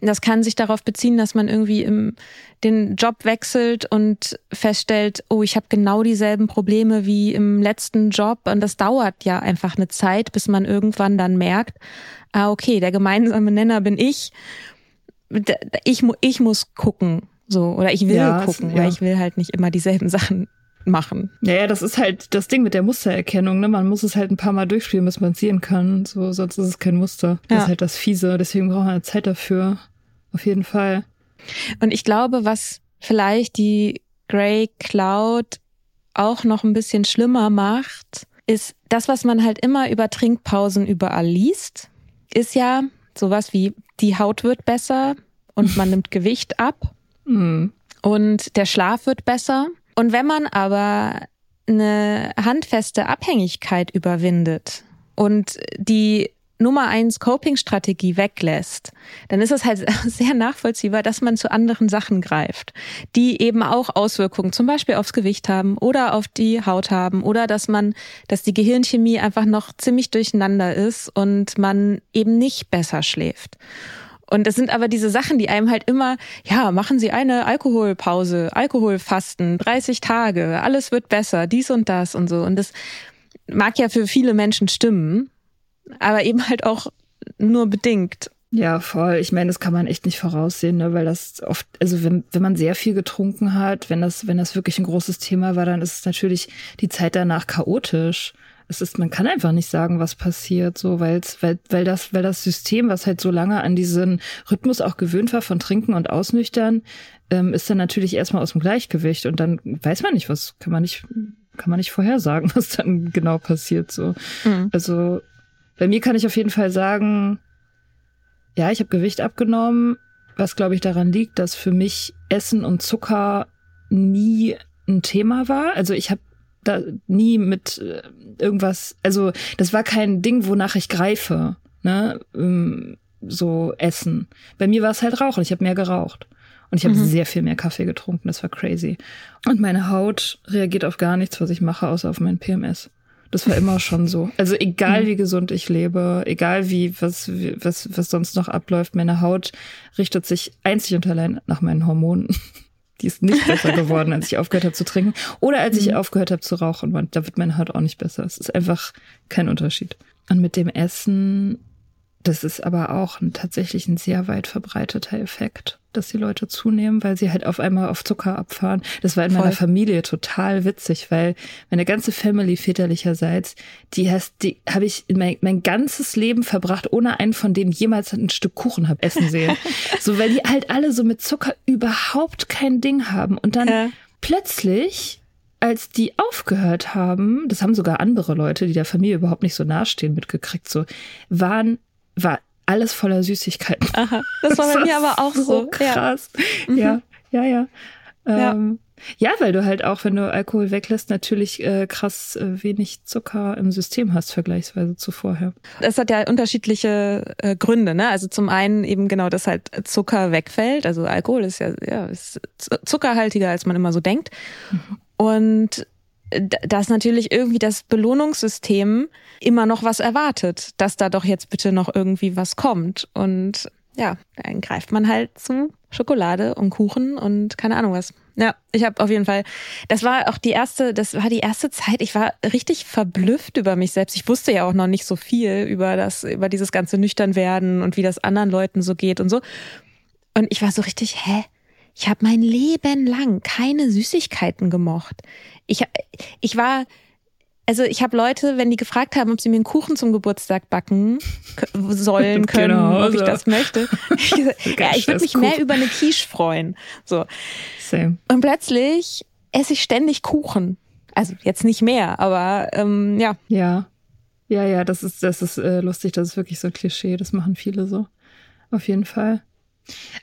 Das kann sich darauf beziehen, dass man irgendwie im, den Job wechselt und feststellt, oh, ich habe genau dieselben Probleme wie im letzten Job. Und das dauert ja einfach eine Zeit, bis man irgendwann dann merkt, ah, okay, der gemeinsame Nenner bin ich. Ich, ich muss gucken, so, oder ich will ja, gucken, ja. weil ich will halt nicht immer dieselben [LAUGHS] Sachen machen. Ja, ja, das ist halt das Ding mit der Mustererkennung. Ne? Man muss es halt ein paar Mal durchspielen, bis man es sehen kann. So, sonst ist es kein Muster. Das ja. ist halt das Fiese. Deswegen braucht man Zeit dafür. Auf jeden Fall. Und ich glaube, was vielleicht die Grey Cloud auch noch ein bisschen schlimmer macht, ist das, was man halt immer über Trinkpausen überall liest, ist ja sowas wie die Haut wird besser und man [LAUGHS] nimmt Gewicht ab. Und der Schlaf wird besser. Und wenn man aber eine handfeste Abhängigkeit überwindet und die Nummer eins Coping-Strategie weglässt, dann ist es halt [LAUGHS] sehr nachvollziehbar, dass man zu anderen Sachen greift, die eben auch Auswirkungen zum Beispiel aufs Gewicht haben oder auf die Haut haben oder dass man, dass die Gehirnchemie einfach noch ziemlich durcheinander ist und man eben nicht besser schläft. Und es sind aber diese Sachen, die einem halt immer, ja, machen Sie eine Alkoholpause, Alkoholfasten, 30 Tage, alles wird besser, dies und das und so. Und das mag ja für viele Menschen stimmen aber eben halt auch nur bedingt. Ja, voll. Ich meine, das kann man echt nicht voraussehen, ne? weil das oft, also wenn, wenn man sehr viel getrunken hat, wenn das, wenn das wirklich ein großes Thema war, dann ist es natürlich die Zeit danach chaotisch. Es ist, man kann einfach nicht sagen, was passiert, so, weil, weil, weil das, weil das System, was halt so lange an diesen Rhythmus auch gewöhnt war von Trinken und Ausnüchtern, ähm, ist dann natürlich erstmal aus dem Gleichgewicht und dann weiß man nicht, was kann man nicht, kann man nicht vorhersagen, [LAUGHS] was dann genau passiert, so. Mhm. Also, bei mir kann ich auf jeden Fall sagen, ja, ich habe Gewicht abgenommen, was glaube ich daran liegt, dass für mich Essen und Zucker nie ein Thema war. Also ich habe da nie mit äh, irgendwas, also das war kein Ding, wonach ich greife, ne? Ähm, so Essen. Bei mir war es halt Rauchen. Ich habe mehr geraucht. Und ich habe mhm. sehr viel mehr Kaffee getrunken. Das war crazy. Und meine Haut reagiert auf gar nichts, was ich mache, außer auf mein PMS. Das war immer schon so. Also egal mhm. wie gesund ich lebe, egal wie was was was sonst noch abläuft, meine Haut richtet sich einzig und allein nach meinen Hormonen. Die ist nicht besser geworden, als ich aufgehört habe zu trinken oder als ich mhm. aufgehört habe zu rauchen. Und da wird meine Haut auch nicht besser. Es ist einfach kein Unterschied. Und mit dem Essen das ist aber auch ein, tatsächlich ein sehr weit verbreiteter Effekt, dass die Leute zunehmen, weil sie halt auf einmal auf Zucker abfahren. Das war in Voll. meiner Familie total witzig, weil meine ganze Family väterlicherseits, die hast, die habe ich mein, mein ganzes Leben verbracht, ohne einen von denen jemals ein Stück Kuchen hab essen sehen. [LAUGHS] so, weil die halt alle so mit Zucker überhaupt kein Ding haben. Und dann ja. plötzlich als die aufgehört haben, das haben sogar andere Leute, die der Familie überhaupt nicht so nahestehen, mitgekriegt, so, waren war alles voller Süßigkeiten. Aha, das [LAUGHS] war bei mir aber auch so. so krass. Ja, mhm. ja, ja. Ja. Ähm, ja, weil du halt auch, wenn du Alkohol weglässt, natürlich äh, krass äh, wenig Zucker im System hast, vergleichsweise zu vorher. Das hat ja unterschiedliche äh, Gründe, ne? Also zum einen eben genau, dass halt Zucker wegfällt. Also Alkohol ist ja, ja ist zuckerhaltiger, als man immer so denkt. Mhm. Und dass natürlich irgendwie das Belohnungssystem immer noch was erwartet, dass da doch jetzt bitte noch irgendwie was kommt. Und ja, dann greift man halt zu Schokolade und Kuchen und keine Ahnung was. Ja, ich habe auf jeden Fall, das war auch die erste, das war die erste Zeit, ich war richtig verblüfft über mich selbst. Ich wusste ja auch noch nicht so viel über das, über dieses ganze Nüchternwerden und wie das anderen Leuten so geht und so. Und ich war so richtig, hä? Ich habe mein Leben lang keine Süßigkeiten gemocht. Ich, ich war, also ich habe Leute, wenn die gefragt haben, ob sie mir einen Kuchen zum Geburtstag backen sollen können, genau, ob ich das möchte. Ich, [LAUGHS] [LAUGHS] ja, ich würde mich mehr über eine Quiche freuen. So. Same. Und plötzlich esse ich ständig Kuchen. Also jetzt nicht mehr, aber ähm, ja. Ja. Ja, ja, das ist, das ist äh, lustig, das ist wirklich so ein Klischee, das machen viele so. Auf jeden Fall.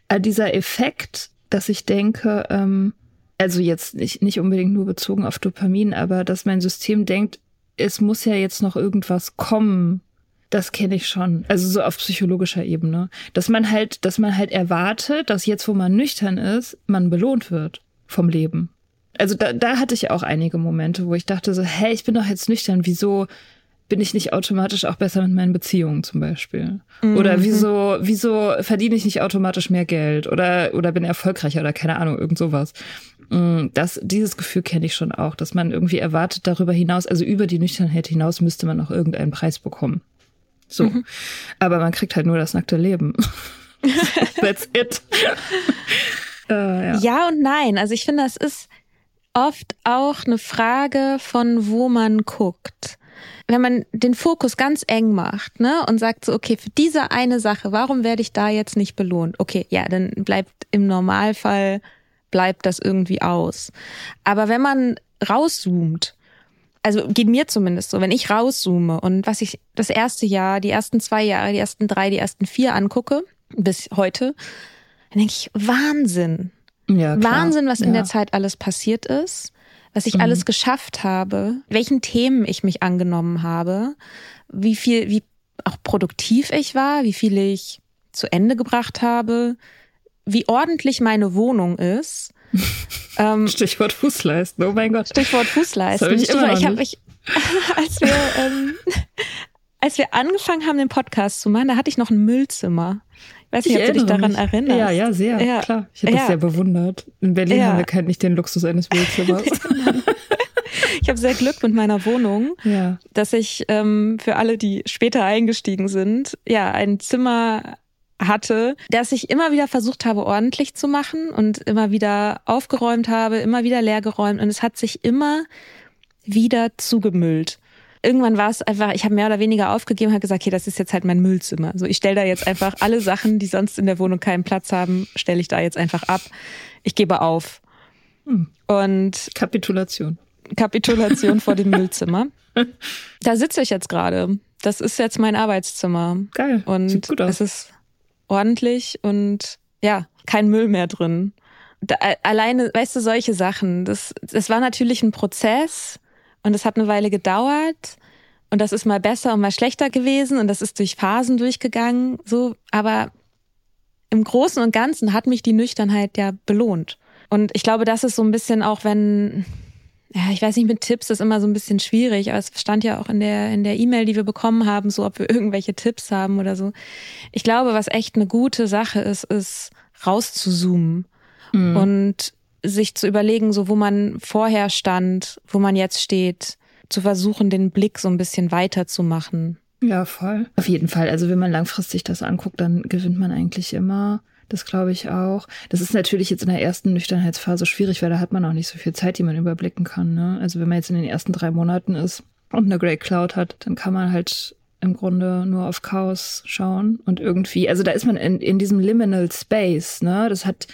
Äh, dieser Effekt, dass ich denke, ähm, also jetzt nicht, nicht unbedingt nur bezogen auf Dopamin, aber dass mein System denkt, es muss ja jetzt noch irgendwas kommen. Das kenne ich schon. Also so auf psychologischer Ebene. Dass man halt, dass man halt erwartet, dass jetzt, wo man nüchtern ist, man belohnt wird vom Leben. Also da, da hatte ich auch einige Momente, wo ich dachte so, hey, ich bin doch jetzt nüchtern, wieso bin ich nicht automatisch auch besser mit meinen Beziehungen zum Beispiel? Mhm. Oder wieso, wieso verdiene ich nicht automatisch mehr Geld? Oder, oder bin erfolgreicher oder keine Ahnung, irgend sowas. Mm, das, dieses Gefühl kenne ich schon auch, dass man irgendwie erwartet, darüber hinaus, also über die Nüchternheit hinaus müsste man noch irgendeinen Preis bekommen. So. Mhm. Aber man kriegt halt nur das nackte Leben. [LAUGHS] That's it. uh, [LAUGHS] ja. ja und nein. Also ich finde, das ist oft auch eine Frage von, wo man guckt wenn man den Fokus ganz eng macht, ne, und sagt so, okay, für diese eine Sache, warum werde ich da jetzt nicht belohnt? Okay, ja, dann bleibt im Normalfall bleibt das irgendwie aus. Aber wenn man rauszoomt, also geht mir zumindest so, wenn ich rauszoome und was ich das erste Jahr, die ersten zwei Jahre, die ersten drei, die ersten vier angucke, bis heute, dann denke ich, Wahnsinn. Ja. Wahnsinn, was in ja. der Zeit alles passiert ist was ich mhm. alles geschafft habe, welchen Themen ich mich angenommen habe, wie viel, wie auch produktiv ich war, wie viel ich zu Ende gebracht habe, wie ordentlich meine Wohnung ist. [LAUGHS] ähm, Stichwort Fußleisten, oh mein Gott. Stichwort Fußleisten. Das hab ich Stichwort, ich habe mich, [LAUGHS] als wir, ähm, [LAUGHS] als wir angefangen haben, den Podcast zu machen, da hatte ich noch ein Müllzimmer. Weiß nicht, ich ob du dich daran mich. erinnerst. Ja, ja, sehr, ja. klar. Ich habe ja. das sehr bewundert. In Berlin ja. haben wir kein, nicht den Luxus eines Wohnzimmers. [LAUGHS] ich habe sehr Glück mit meiner Wohnung, ja. dass ich ähm, für alle, die später eingestiegen sind, ja, ein Zimmer hatte, dass ich immer wieder versucht habe, ordentlich zu machen und immer wieder aufgeräumt habe, immer wieder leergeräumt und es hat sich immer wieder zugemüllt irgendwann war es einfach, ich habe mehr oder weniger aufgegeben, habe gesagt, okay, das ist jetzt halt mein Müllzimmer. So, ich stelle da jetzt einfach alle Sachen, die sonst in der Wohnung keinen Platz haben, stelle ich da jetzt einfach ab. Ich gebe auf. Hm. Und Kapitulation. Kapitulation vor dem [LAUGHS] Müllzimmer. Da sitze ich jetzt gerade. Das ist jetzt mein Arbeitszimmer. Geil. Und Sieht gut aus. es ist ordentlich und ja, kein Müll mehr drin. Da, alleine, weißt du, solche Sachen. Das, das war natürlich ein Prozess und es hat eine Weile gedauert. Und das ist mal besser und mal schlechter gewesen. Und das ist durch Phasen durchgegangen. So, aber im Großen und Ganzen hat mich die Nüchternheit ja belohnt. Und ich glaube, das ist so ein bisschen auch, wenn, ja, ich weiß nicht, mit Tipps ist immer so ein bisschen schwierig, aber es stand ja auch in der, in der E-Mail, die wir bekommen haben, so, ob wir [LAUGHS] irgendwelche Tipps haben oder so. Ich glaube, was echt eine gute Sache ist, ist rauszuzoomen mhm. und sich zu überlegen, so wo man vorher stand, wo man jetzt steht, zu versuchen, den Blick so ein bisschen weiter zu machen. Ja, voll. Auf jeden Fall. Also wenn man langfristig das anguckt, dann gewinnt man eigentlich immer. Das glaube ich auch. Das ist natürlich jetzt in der ersten Nüchternheitsphase schwierig, weil da hat man auch nicht so viel Zeit, die man überblicken kann. Ne? Also wenn man jetzt in den ersten drei Monaten ist und eine Grey Cloud hat, dann kann man halt im Grunde nur auf Chaos schauen und irgendwie, also da ist man in, in diesem Liminal Space, ne? Das hat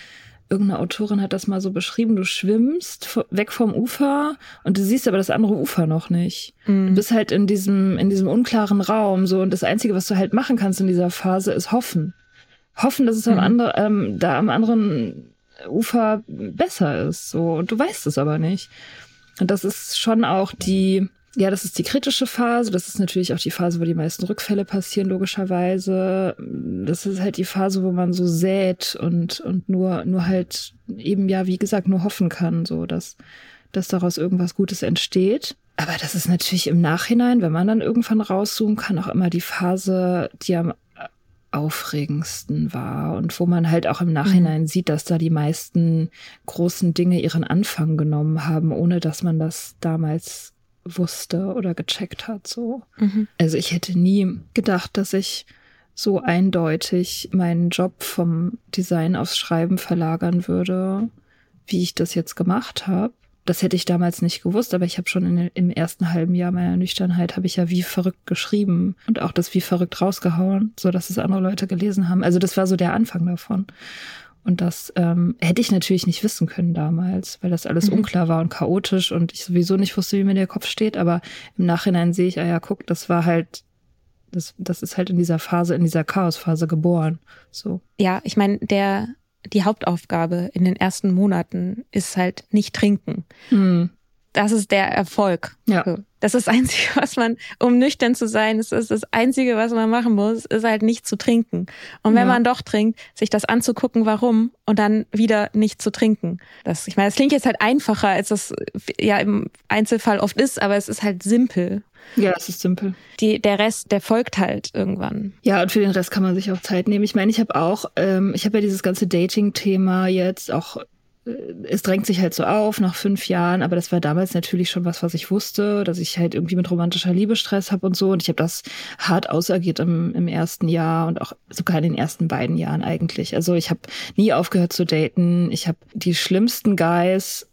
irgendeine Autorin hat das mal so beschrieben, du schwimmst weg vom Ufer und du siehst aber das andere Ufer noch nicht. Mhm. Du bist halt in diesem, in diesem unklaren Raum so und das Einzige, was du halt machen kannst in dieser Phase, ist hoffen. Hoffen, dass es mhm. am anderen, ähm, da am anderen Ufer besser ist. So, und du weißt es aber nicht. Und das ist schon auch die, ja, das ist die kritische Phase. Das ist natürlich auch die Phase, wo die meisten Rückfälle passieren, logischerweise. Das ist halt die Phase, wo man so sät und, und nur, nur halt eben, ja, wie gesagt, nur hoffen kann, so, dass, dass daraus irgendwas Gutes entsteht. Aber das ist natürlich im Nachhinein, wenn man dann irgendwann rauszoomen kann, auch immer die Phase, die am aufregendsten war und wo man halt auch im Nachhinein mhm. sieht, dass da die meisten großen Dinge ihren Anfang genommen haben, ohne dass man das damals wusste oder gecheckt hat. So. Mhm. Also ich hätte nie gedacht, dass ich so eindeutig meinen Job vom Design aufs Schreiben verlagern würde, wie ich das jetzt gemacht habe. Das hätte ich damals nicht gewusst, aber ich habe schon in, im ersten halben Jahr meiner Nüchternheit habe ich ja wie verrückt geschrieben und auch das wie verrückt rausgehauen, so dass es andere Leute gelesen haben. Also das war so der Anfang davon. Und das ähm, hätte ich natürlich nicht wissen können damals, weil das alles mhm. unklar war und chaotisch und ich sowieso nicht wusste, wie mir der Kopf steht. Aber im Nachhinein sehe ich, ah ja, guck, das war halt, das, das ist halt in dieser Phase, in dieser Chaosphase geboren. So. Ja, ich meine, der, die Hauptaufgabe in den ersten Monaten ist halt nicht trinken. Mhm. Das ist der Erfolg. Ja. Das ist das Einzige, was man, um nüchtern zu sein, das ist das Einzige, was man machen muss, ist halt nicht zu trinken. Und wenn Ja. man doch trinkt, sich das anzugucken, warum, und dann wieder nicht zu trinken. Das, ich meine, das klingt jetzt halt einfacher, als das ja im Einzelfall oft ist, aber es ist halt simpel. Ja, es ist simpel. Die, der Rest, der folgt halt irgendwann. Ja, und für den Rest kann man sich auch Zeit nehmen. Ich meine, ich habe auch, ähm, ich habe ja dieses ganze Dating-Thema jetzt auch, es drängt sich halt so auf nach fünf Jahren, aber das war damals natürlich schon was, was ich wusste, dass ich halt irgendwie mit romantischer Liebe Stress habe und so. Und ich habe das hart ausagiert im, im ersten Jahr und auch sogar in den ersten beiden Jahren eigentlich. Also ich habe nie aufgehört zu daten. Ich habe die schlimmsten Guys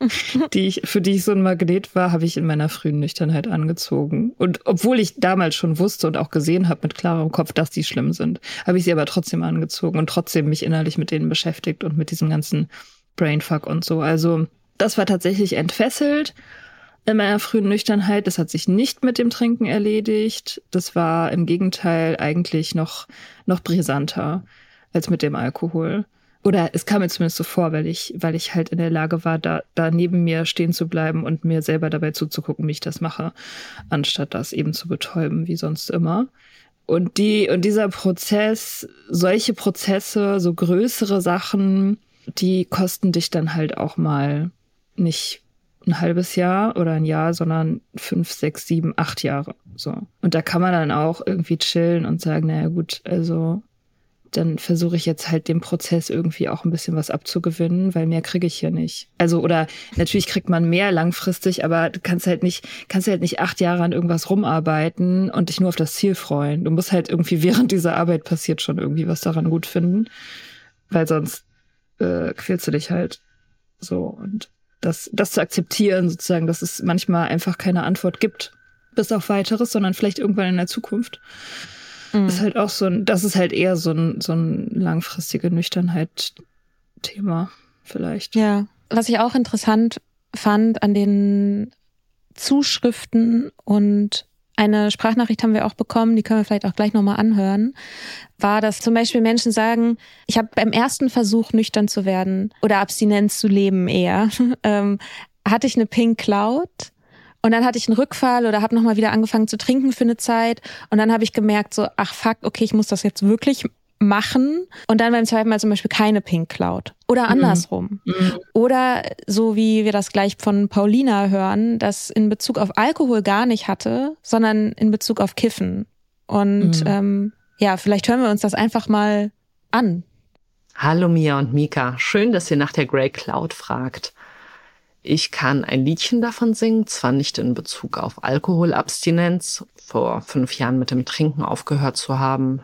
[LAUGHS] die ich, für die ich so ein Magnet war, habe ich in meiner frühen Nüchternheit angezogen. Und obwohl ich damals schon wusste und auch gesehen habe mit klarem Kopf, dass die schlimm sind, habe ich sie aber trotzdem angezogen und trotzdem mich innerlich mit denen beschäftigt und mit diesem ganzen Brainfuck und so. Also das war tatsächlich entfesselt in meiner frühen Nüchternheit. Das hat sich nicht mit dem Trinken erledigt. Das war im Gegenteil eigentlich noch, noch brisanter als mit dem Alkohol. Oder es kam mir zumindest so vor, weil ich, weil ich halt in der Lage war, da, da neben mir stehen zu bleiben und mir selber dabei zuzugucken, wie ich das mache, anstatt das eben zu betäuben, wie sonst immer. Und die, und dieser Prozess, solche Prozesse, so größere Sachen, die kosten dich dann halt auch mal nicht ein halbes Jahr oder ein Jahr, sondern fünf, sechs, sieben, acht Jahre. So. Und da kann man dann auch irgendwie chillen und sagen, naja gut, also dann versuche ich jetzt halt dem Prozess irgendwie auch ein bisschen was abzugewinnen, weil mehr kriege ich hier nicht. Also oder natürlich kriegt man mehr langfristig, aber du kannst halt nicht, kannst halt nicht acht Jahre an irgendwas rumarbeiten und dich nur auf das Ziel freuen. Du musst halt irgendwie [LAUGHS] während dieser Arbeit passiert schon irgendwie was daran gut finden, weil sonst äh, quälst du dich halt so und das, das zu akzeptieren sozusagen, dass es manchmal einfach keine Antwort gibt bis auf weiteres, sondern vielleicht irgendwann in der Zukunft. Mhm. Ist halt auch so ein, das ist halt eher so ein, so ein langfristige Nüchternheit-Thema, vielleicht. Ja, was ich auch interessant fand an den Zuschriften und eine Sprachnachricht haben wir auch bekommen, die können wir vielleicht auch gleich nochmal anhören, war, dass zum Beispiel Menschen sagen, ich habe beim ersten Versuch nüchtern zu werden oder Abstinenz zu leben eher, [LAUGHS] ähm, hatte ich eine Pink Cloud und dann hatte ich einen Rückfall oder habe nochmal wieder angefangen zu trinken für eine Zeit und dann habe ich gemerkt so, ach fuck, okay, ich muss das jetzt wirklich machen und dann beim zweiten Mal zum Beispiel keine Pink Cloud oder andersrum. Mhm. Oder so wie wir das gleich von Paulina hören, das in Bezug auf Alkohol gar nicht hatte, sondern in Bezug auf Kiffen. Und Mhm. ähm, ja, vielleicht hören wir uns das einfach mal an. Hallo Mia und Mika, schön, dass ihr nach der Grey Cloud fragt. Ich kann ein Liedchen davon singen, zwar nicht in Bezug auf Alkoholabstinenz, vor fünf Jahren mit dem Trinken aufgehört zu haben,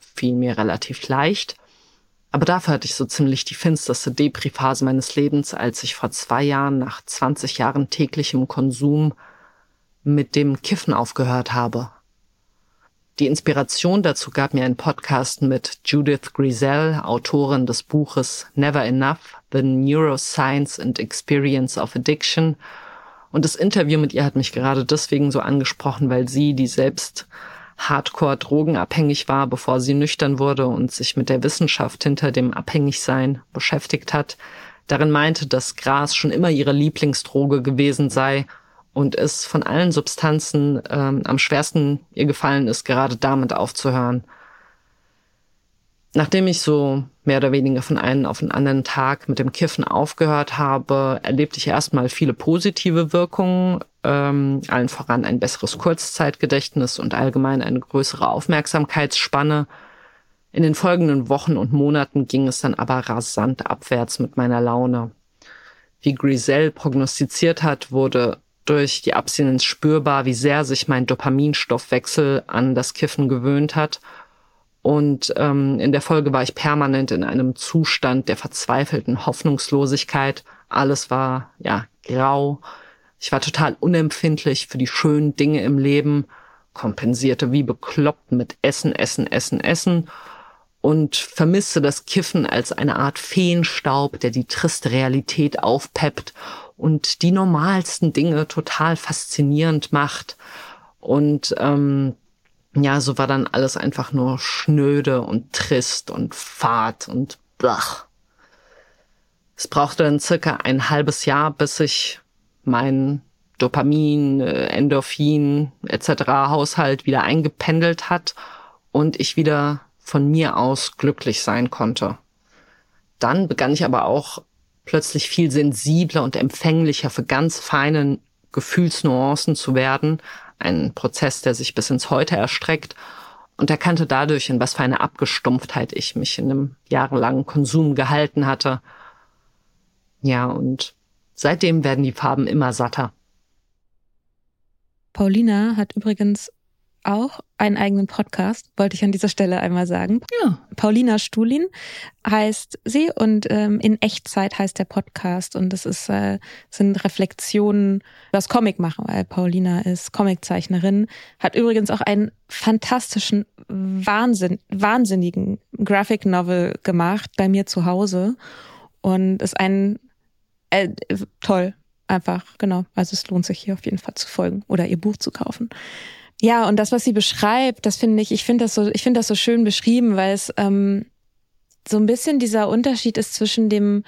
fiel mir relativ leicht, aber dafür hatte ich so ziemlich die finsterste Depri-Phase meines Lebens, als ich vor zwei Jahren nach 20 Jahren täglichem Konsum mit dem Kiffen aufgehört habe. Die Inspiration dazu gab mir ein Podcast mit Judith Grisel, Autorin des Buches Never Enough, The Neuroscience and Experience of Addiction. Und das Interview mit ihr hat mich gerade deswegen so angesprochen, weil sie, die selbst hardcore drogenabhängig war, bevor sie nüchtern wurde und sich mit der Wissenschaft hinter dem Abhängigsein beschäftigt hat, darin meinte, dass Gras schon immer ihre Lieblingsdroge gewesen sei und es von allen Substanzen ähm, am schwersten ihr gefallen ist, gerade damit aufzuhören. Nachdem ich so mehr oder weniger von einem auf den anderen Tag mit dem Kiffen aufgehört habe, erlebte ich erstmal viele positive Wirkungen, ähm, allen voran ein besseres Kurzzeitgedächtnis und allgemein eine größere Aufmerksamkeitsspanne. In den folgenden Wochen und Monaten ging es dann aber rasant abwärts mit meiner Laune. Wie Grisel prognostiziert hat, wurde durch die Abstinenz spürbar, wie sehr sich mein Dopaminstoffwechsel an das Kiffen gewöhnt hat. Und ähm, in der Folge war ich permanent in einem Zustand der verzweifelten Hoffnungslosigkeit. Alles war ja grau. Ich war total unempfindlich für die schönen Dinge im Leben, kompensierte wie bekloppt mit Essen, Essen, Essen, Essen und vermisste das Kiffen als eine Art Feenstaub, der die triste Realität aufpeppt und die normalsten Dinge total faszinierend macht. Und ähm, ja, so war dann alles einfach nur schnöde und trist und fad und blach. Es brauchte dann circa ein halbes Jahr, bis ich mein Dopamin, äh, Endorphin etc. Haushalt wieder eingependelt hat und ich wieder von mir aus glücklich sein konnte. Dann begann ich aber auch plötzlich viel sensibler und empfänglicher für ganz feine Gefühlsnuancen zu werden. Ein Prozess, der sich bis ins Heute erstreckt und erkannte dadurch, in was für eine Abgestumpftheit ich mich in einem jahrelangen Konsum gehalten hatte. Ja, und seitdem werden die Farben immer satter. Paulina hat übrigens auch einen eigenen Podcast, wollte ich an dieser Stelle einmal sagen. Ja. Paulina Stulin heißt sie und ähm, in Echtzeit heißt der Podcast und das ist äh, sind Reflexionen über das Comic machen, weil Paulina ist Comiczeichnerin, hat übrigens auch einen fantastischen Wahnsinn wahnsinnigen Graphic Novel gemacht bei mir zu Hause und ist ein äh, toll einfach genau, also es lohnt sich hier auf jeden Fall zu folgen oder ihr Buch zu kaufen. Ja, und das, was sie beschreibt, das finde ich, ich finde das so, ich finde das so schön beschrieben, weil es ähm, so ein bisschen dieser Unterschied ist zwischen dem,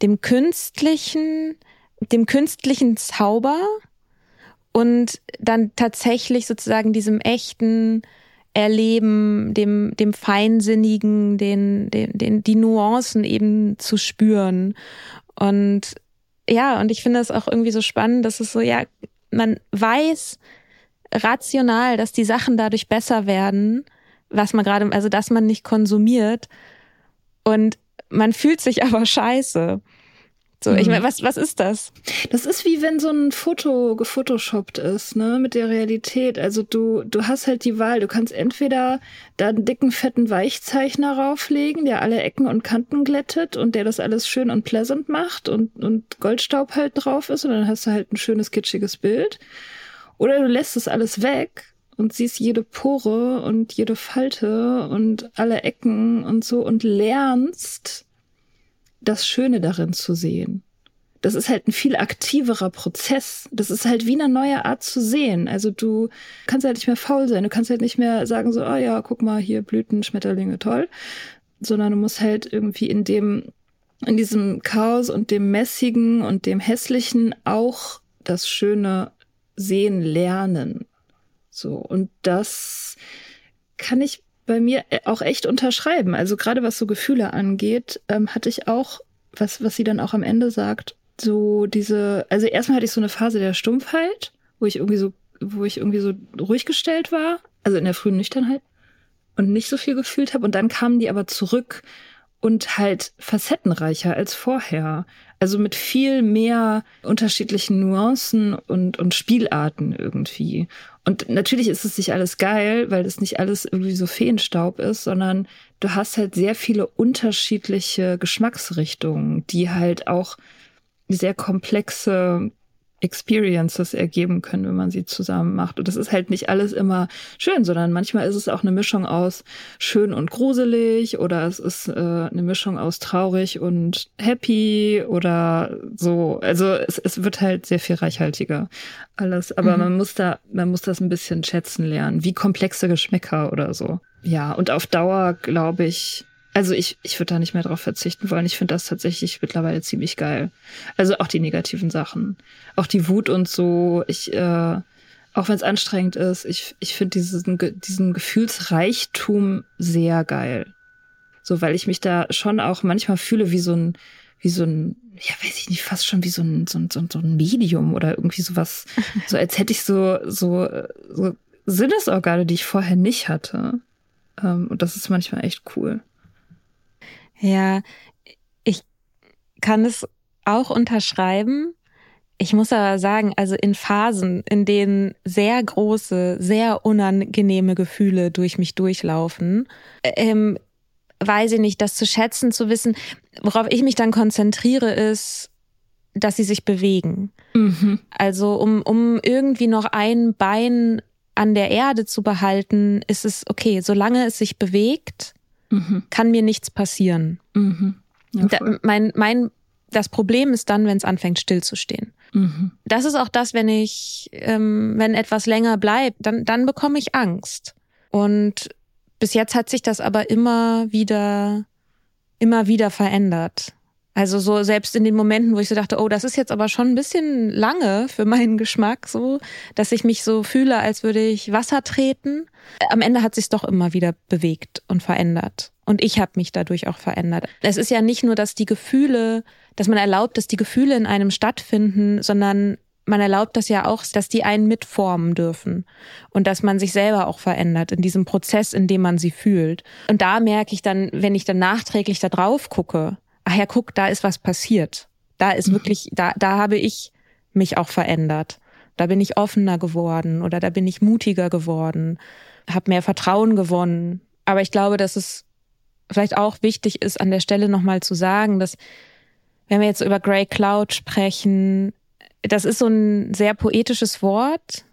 dem künstlichen, dem künstlichen Zauber und dann tatsächlich sozusagen diesem echten Erleben, dem, dem Feinsinnigen, den, den, den, die Nuancen eben zu spüren. Und ja, und ich finde es auch irgendwie so spannend, dass es so, ja, man weiß, rational, dass die Sachen dadurch besser werden, was man gerade, also dass man nicht konsumiert und man fühlt sich [LAUGHS] aber scheiße. So, ich meine, mhm. was, was ist das? Das ist wie wenn so ein Foto gefotoshoppt ist, ne, mit der Realität. Also du, du hast halt die Wahl. Du kannst entweder da einen dicken, fetten Weichzeichner rauflegen, der alle Ecken und Kanten glättet und der das alles schön und pleasant macht und, und Goldstaub halt drauf ist und dann hast du halt ein schönes, kitschiges Bild. Oder du lässt es alles weg und siehst jede Pore und jede Falte und alle Ecken und so und lernst das Schöne darin zu sehen. Das ist halt ein viel aktiverer Prozess. Das ist halt wie eine neue Art zu sehen. Also du kannst halt nicht mehr faul sein. Du kannst halt nicht mehr sagen so, oh ja, guck mal hier Blüten, Schmetterlinge, toll. Sondern du musst halt irgendwie in dem, in diesem Chaos und dem Messigen und dem Hässlichen auch das Schöne sehen lernen. So. Und das kann ich bei mir auch echt unterschreiben. Also gerade was so Gefühle angeht, ähm, hatte ich auch, was, was sie dann auch am Ende sagt, so diese, also erstmal hatte ich so eine Phase der Stumpfheit, wo ich irgendwie so, wo ich irgendwie so ruhig gestellt war, also in der frühen Nüchternheit und nicht so viel gefühlt habe. Und dann kamen die aber zurück und halt facettenreicher als vorher. Also mit viel mehr unterschiedlichen Nuancen und, und Spielarten irgendwie. Und natürlich ist es nicht alles geil, weil es nicht alles irgendwie so Feenstaub ist, sondern du hast halt sehr viele unterschiedliche Geschmacksrichtungen, die halt auch sehr komplexe Experiences ergeben können, wenn man sie zusammen macht. Und das ist halt nicht alles immer schön, sondern manchmal ist es auch eine Mischung aus schön und gruselig oder es ist äh, eine Mischung aus traurig und happy oder so. Also es, es wird halt sehr viel reichhaltiger alles. Aber mhm. man muss da, man muss das ein bisschen schätzen lernen, wie komplexe Geschmäcker oder so. Ja, und auf Dauer glaube ich, also ich, ich würde da nicht mehr drauf verzichten wollen. Ich finde das tatsächlich mittlerweile ziemlich geil. Also auch die negativen Sachen. Auch die Wut und so. Ich, äh, auch wenn es anstrengend ist, ich, ich finde diesen, diesen Gefühlsreichtum sehr geil. So, weil ich mich da schon auch manchmal fühle wie so ein, wie so ein, ja, weiß ich nicht, fast schon wie so ein, so ein, so ein Medium oder irgendwie sowas. [LAUGHS] So als hätte ich so, so, so Sinnesorgane, die ich vorher nicht hatte. Ähm, und das ist manchmal echt cool. Ja, ich kann es auch unterschreiben. Ich muss aber sagen, also in Phasen, in denen sehr große, sehr unangenehme Gefühle durch mich durchlaufen, ähm, weiß ich nicht, das zu schätzen, zu wissen, worauf ich mich dann konzentriere, ist, dass sie sich bewegen. Mhm. Also um, um irgendwie noch ein Bein an der Erde zu behalten, ist es okay, solange es sich bewegt, mhm. kann mir nichts passieren. Mhm. Ja, da, mein, mein, das Problem ist dann, wenn es anfängt stillzustehen. Mhm. Das ist auch das, wenn ich, ähm, wenn etwas länger bleibt, dann, dann bekomme ich Angst. Und bis jetzt hat sich das aber immer wieder, immer wieder verändert. Also so selbst in den Momenten, wo ich so dachte, oh, das ist jetzt aber schon ein bisschen lange für meinen Geschmack, so, dass ich mich so fühle, als würde ich Wasser treten. Am Ende hat sich doch immer wieder bewegt und verändert. Und ich habe mich dadurch auch verändert. Es ist ja nicht nur, dass die Gefühle, dass man erlaubt, dass die Gefühle in einem stattfinden, sondern man erlaubt das ja auch, dass die einen mitformen dürfen und dass man sich selber auch verändert in diesem Prozess, in dem man sie fühlt. Und da merke ich dann, wenn ich dann nachträglich da drauf gucke, ach ja, guck, da ist was passiert. Da ist mhm. wirklich, da, da habe ich mich auch verändert. Da bin ich offener geworden oder da bin ich mutiger geworden, habe mehr Vertrauen gewonnen. Aber ich glaube, dass es vielleicht auch wichtig ist, an der Stelle nochmal zu sagen, dass wenn wir jetzt über Grey Cloud sprechen, das ist so ein sehr poetisches Wort,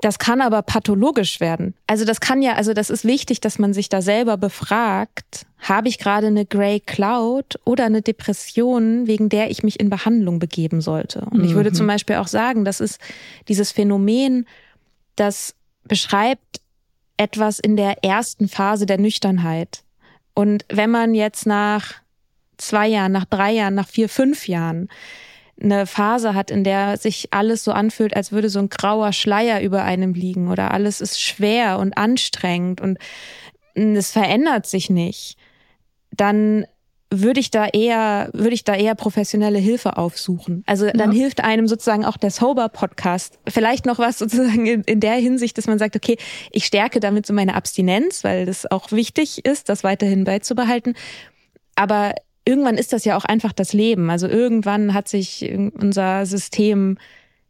das kann aber pathologisch werden. Also das kann ja, also das ist wichtig, dass man sich da selber befragt, habe ich gerade eine Grey Cloud oder eine Depression, wegen der ich mich in Behandlung begeben sollte. Und ich würde mhm. zum Beispiel auch sagen, das ist dieses Phänomen, das beschreibt etwas in der ersten Phase der Nüchternheit. Und wenn man jetzt nach zwei Jahren, nach drei Jahren, nach vier, fünf Jahren eine Phase hat, in der sich alles so anfühlt, als würde so ein grauer Schleier über einem liegen oder alles ist schwer und anstrengend und es verändert sich nicht, dann würde ich da eher, würde ich da eher professionelle Hilfe aufsuchen. Also dann ja. hilft einem sozusagen auch der Sober Podcast. Vielleicht noch was sozusagen in, in, der Hinsicht, dass man sagt, okay, ich stärke damit so meine Abstinenz, weil das auch wichtig ist, das weiterhin beizubehalten. Aber irgendwann ist das ja auch einfach das Leben. Also irgendwann hat sich unser System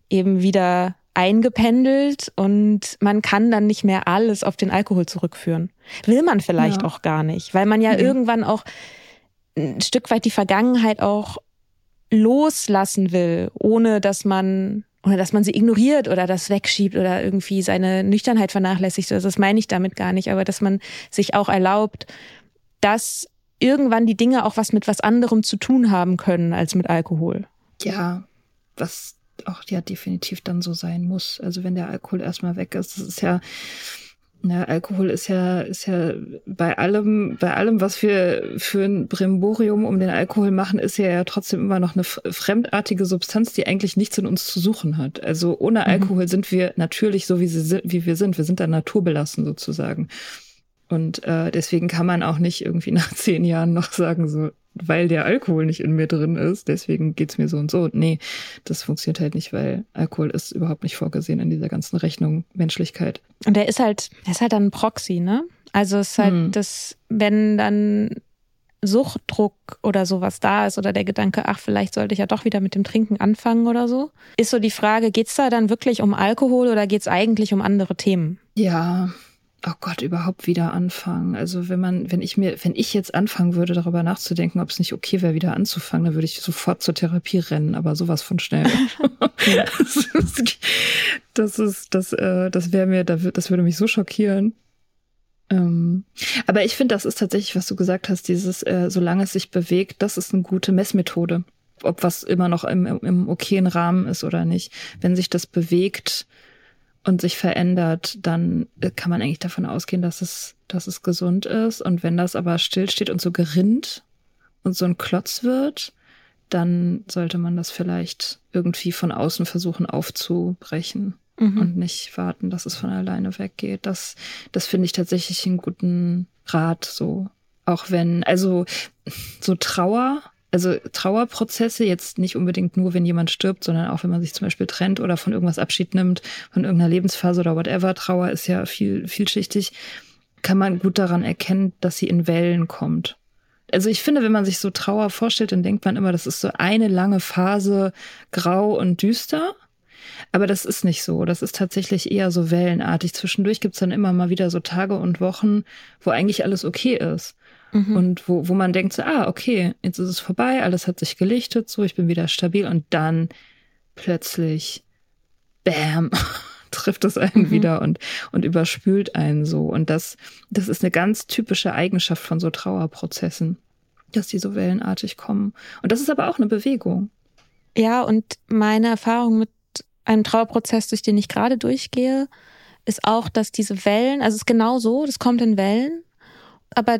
eben wieder eingependelt und man kann dann nicht mehr alles auf den Alkohol zurückführen. Will man vielleicht ja. auch gar nicht, weil man ja mhm. irgendwann auch ein Stück weit die Vergangenheit auch loslassen will, ohne dass man oder dass man sie ignoriert oder das wegschiebt oder irgendwie seine Nüchternheit vernachlässigt. Also das meine ich damit gar nicht, aber dass man sich auch erlaubt, dass irgendwann die Dinge auch was mit was anderem zu tun haben können als mit Alkohol. Ja, was auch ja definitiv dann so sein muss. Also wenn der Alkohol erstmal weg ist, das ist ja, ja, Alkohol ist ja, ist ja bei allem, bei allem, was wir für ein Brimborium um den Alkohol machen, ist ja, ja trotzdem immer noch eine fremdartige Substanz, die eigentlich nichts in uns zu suchen hat. Also ohne mhm. Alkohol mhm. sind wir natürlich so, wie, sie, wie wir sind. Wir sind da naturbelassen sozusagen. Und äh, deswegen kann man auch nicht irgendwie [LAUGHS] nach zehn Jahren noch sagen, so, weil der Alkohol nicht in mir drin ist, deswegen geht's mir so und so. Nee, das funktioniert halt nicht, weil Alkohol ist überhaupt nicht vorgesehen in dieser ganzen Rechnung Menschlichkeit. Und der ist halt, der ist halt dann ein Proxy, ne? Also es ist halt hm. das, wenn dann Suchtdruck oder sowas da ist oder der Gedanke, ach, vielleicht sollte ich ja doch wieder mit dem Trinken anfangen oder so, ist so die Frage, geht's da dann wirklich um Alkohol oder geht's eigentlich um andere Themen? Ja, oh Gott, überhaupt wieder anfangen. Also wenn man, wenn ich mir, wenn ich jetzt anfangen würde, darüber nachzudenken, ob es nicht okay wäre, wieder anzufangen, dann würde ich sofort zur Therapie rennen, aber sowas von schnell. [LAUGHS] [LAUGHS] das ist, das, äh, das wäre mir, das würde mich so schockieren. Ähm, aber ich finde, das ist tatsächlich, was du gesagt hast, dieses, äh, solange es sich bewegt, das ist eine gute Messmethode. Ob was immer noch im, im okayen Rahmen ist oder nicht. Wenn sich das bewegt, und sich verändert, dann äh, kann man eigentlich davon ausgehen, dass es, dass es gesund ist. Und wenn das aber stillsteht und so gerinnt und so ein Klotz wird, dann sollte man das vielleicht irgendwie von außen versuchen aufzubrechen mhm. und nicht warten, dass es von alleine weggeht. Das, das finde ich tatsächlich einen guten Rat, so. Auch wenn, also, so Trauer also Trauerprozesse jetzt nicht unbedingt nur, wenn jemand stirbt, sondern auch, wenn man sich zum Beispiel trennt oder von irgendwas Abschied nimmt, von irgendeiner Lebensphase oder whatever. Trauer ist ja viel, vielschichtig. Kann man gut daran erkennen, dass sie in Wellen kommt. Also ich finde, wenn man sich so Trauer vorstellt, dann denkt man immer, das ist so eine lange Phase grau und düster. Aber das ist nicht so. Das ist tatsächlich eher so wellenartig. Zwischendurch gibt's dann immer mal wieder so Tage und Wochen, wo eigentlich alles okay ist. Mhm. Und wo, wo man denkt so, ah, okay, jetzt ist es vorbei, alles hat sich gelichtet, so, ich bin wieder stabil und dann plötzlich, bam, [LAUGHS] trifft es einen mhm. wieder und, und überspült einen so. Und das, das ist eine ganz typische Eigenschaft von so Trauerprozessen, dass die so wellenartig kommen. Und das ist aber auch eine Bewegung. Ja, und meine Erfahrung mit einem Trauerprozess, durch den ich gerade durchgehe, ist auch, dass diese Wellen, also es ist genau so, das kommt in Wellen, aber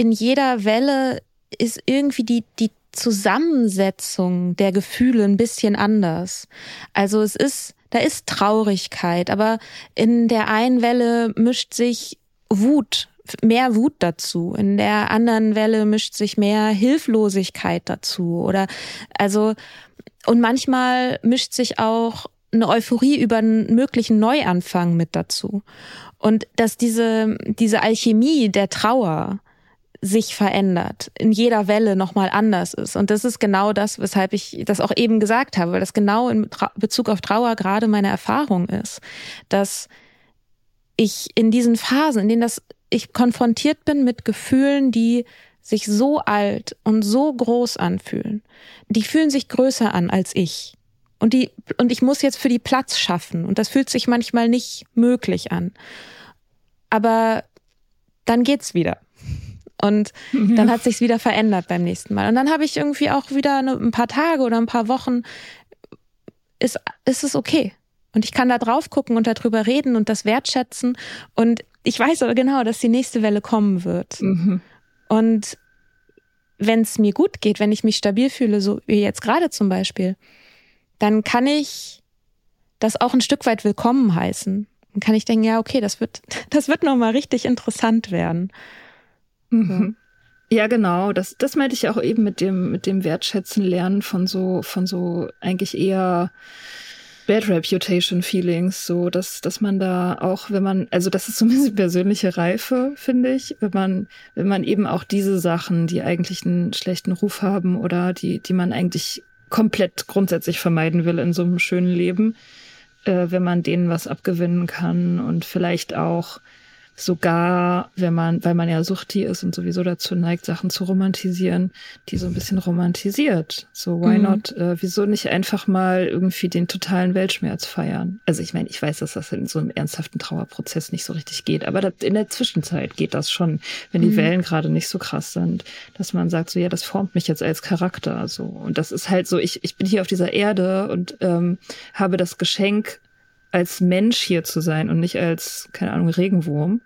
in jeder Welle ist irgendwie die, die Zusammensetzung der Gefühle ein bisschen anders. Also es ist, da ist Traurigkeit, aber in der einen Welle mischt sich Wut, mehr Wut dazu. In der anderen Welle mischt sich mehr Hilflosigkeit dazu oder, also, und manchmal mischt sich auch eine Euphorie über einen möglichen Neuanfang mit dazu. Und dass diese, diese Alchemie der Trauer, sich verändert, in jeder Welle nochmal anders ist. Und das ist genau das, weshalb ich das auch eben gesagt habe, weil das genau in Bezug auf Trauer gerade meine Erfahrung ist, dass ich in diesen Phasen, in denen das ich konfrontiert bin mit Gefühlen, die sich so alt und so groß anfühlen, die fühlen sich größer an als ich. Und die, und ich muss jetzt für die Platz schaffen. Und das fühlt sich manchmal nicht möglich an. Aber dann geht's wieder. Und ja. dann hat sich's wieder verändert beim nächsten Mal. Und dann habe ich irgendwie auch wieder eine, ein paar Tage oder ein paar Wochen, ist, ist es okay. Und ich kann da drauf gucken und darüber reden und das wertschätzen. Und ich weiß aber genau, dass die nächste Welle kommen wird. Mhm. Und wenn es mir gut geht, wenn ich mich stabil fühle, so wie jetzt gerade zum Beispiel, dann kann ich das auch ein Stück weit willkommen heißen. Dann kann ich denken, ja, okay, das wird, [LAUGHS] das wird nochmal richtig interessant werden. Mhm. Ja, genau. Das, das meinte ich auch eben mit dem, mit dem Wertschätzen lernen von so, von so eigentlich eher Bad Reputation Feelings, so, dass, dass man da auch, wenn man, also das ist so ein bisschen persönliche Reife, finde ich, wenn man, wenn man eben auch diese Sachen, die eigentlich einen schlechten Ruf haben oder die, die man eigentlich komplett grundsätzlich vermeiden will in so einem schönen Leben, äh, wenn man denen was abgewinnen kann und vielleicht auch sogar, wenn man, weil man ja Suchti ist und sowieso dazu neigt, Sachen zu romantisieren, die so ein bisschen romantisiert. So, why mhm. not? Äh, wieso nicht einfach mal irgendwie den totalen Weltschmerz feiern? Also ich meine, ich weiß, dass das in so einem ernsthaften Trauerprozess nicht so richtig geht, aber das, in der Zwischenzeit geht das schon, wenn die mhm. Wellen gerade nicht so krass sind, dass man sagt, so ja, das formt mich jetzt als Charakter. So. Und das ist halt so, ich, ich bin hier auf dieser Erde und ähm, habe das Geschenk, als Mensch hier zu sein und nicht als, keine Ahnung, Regenwurm.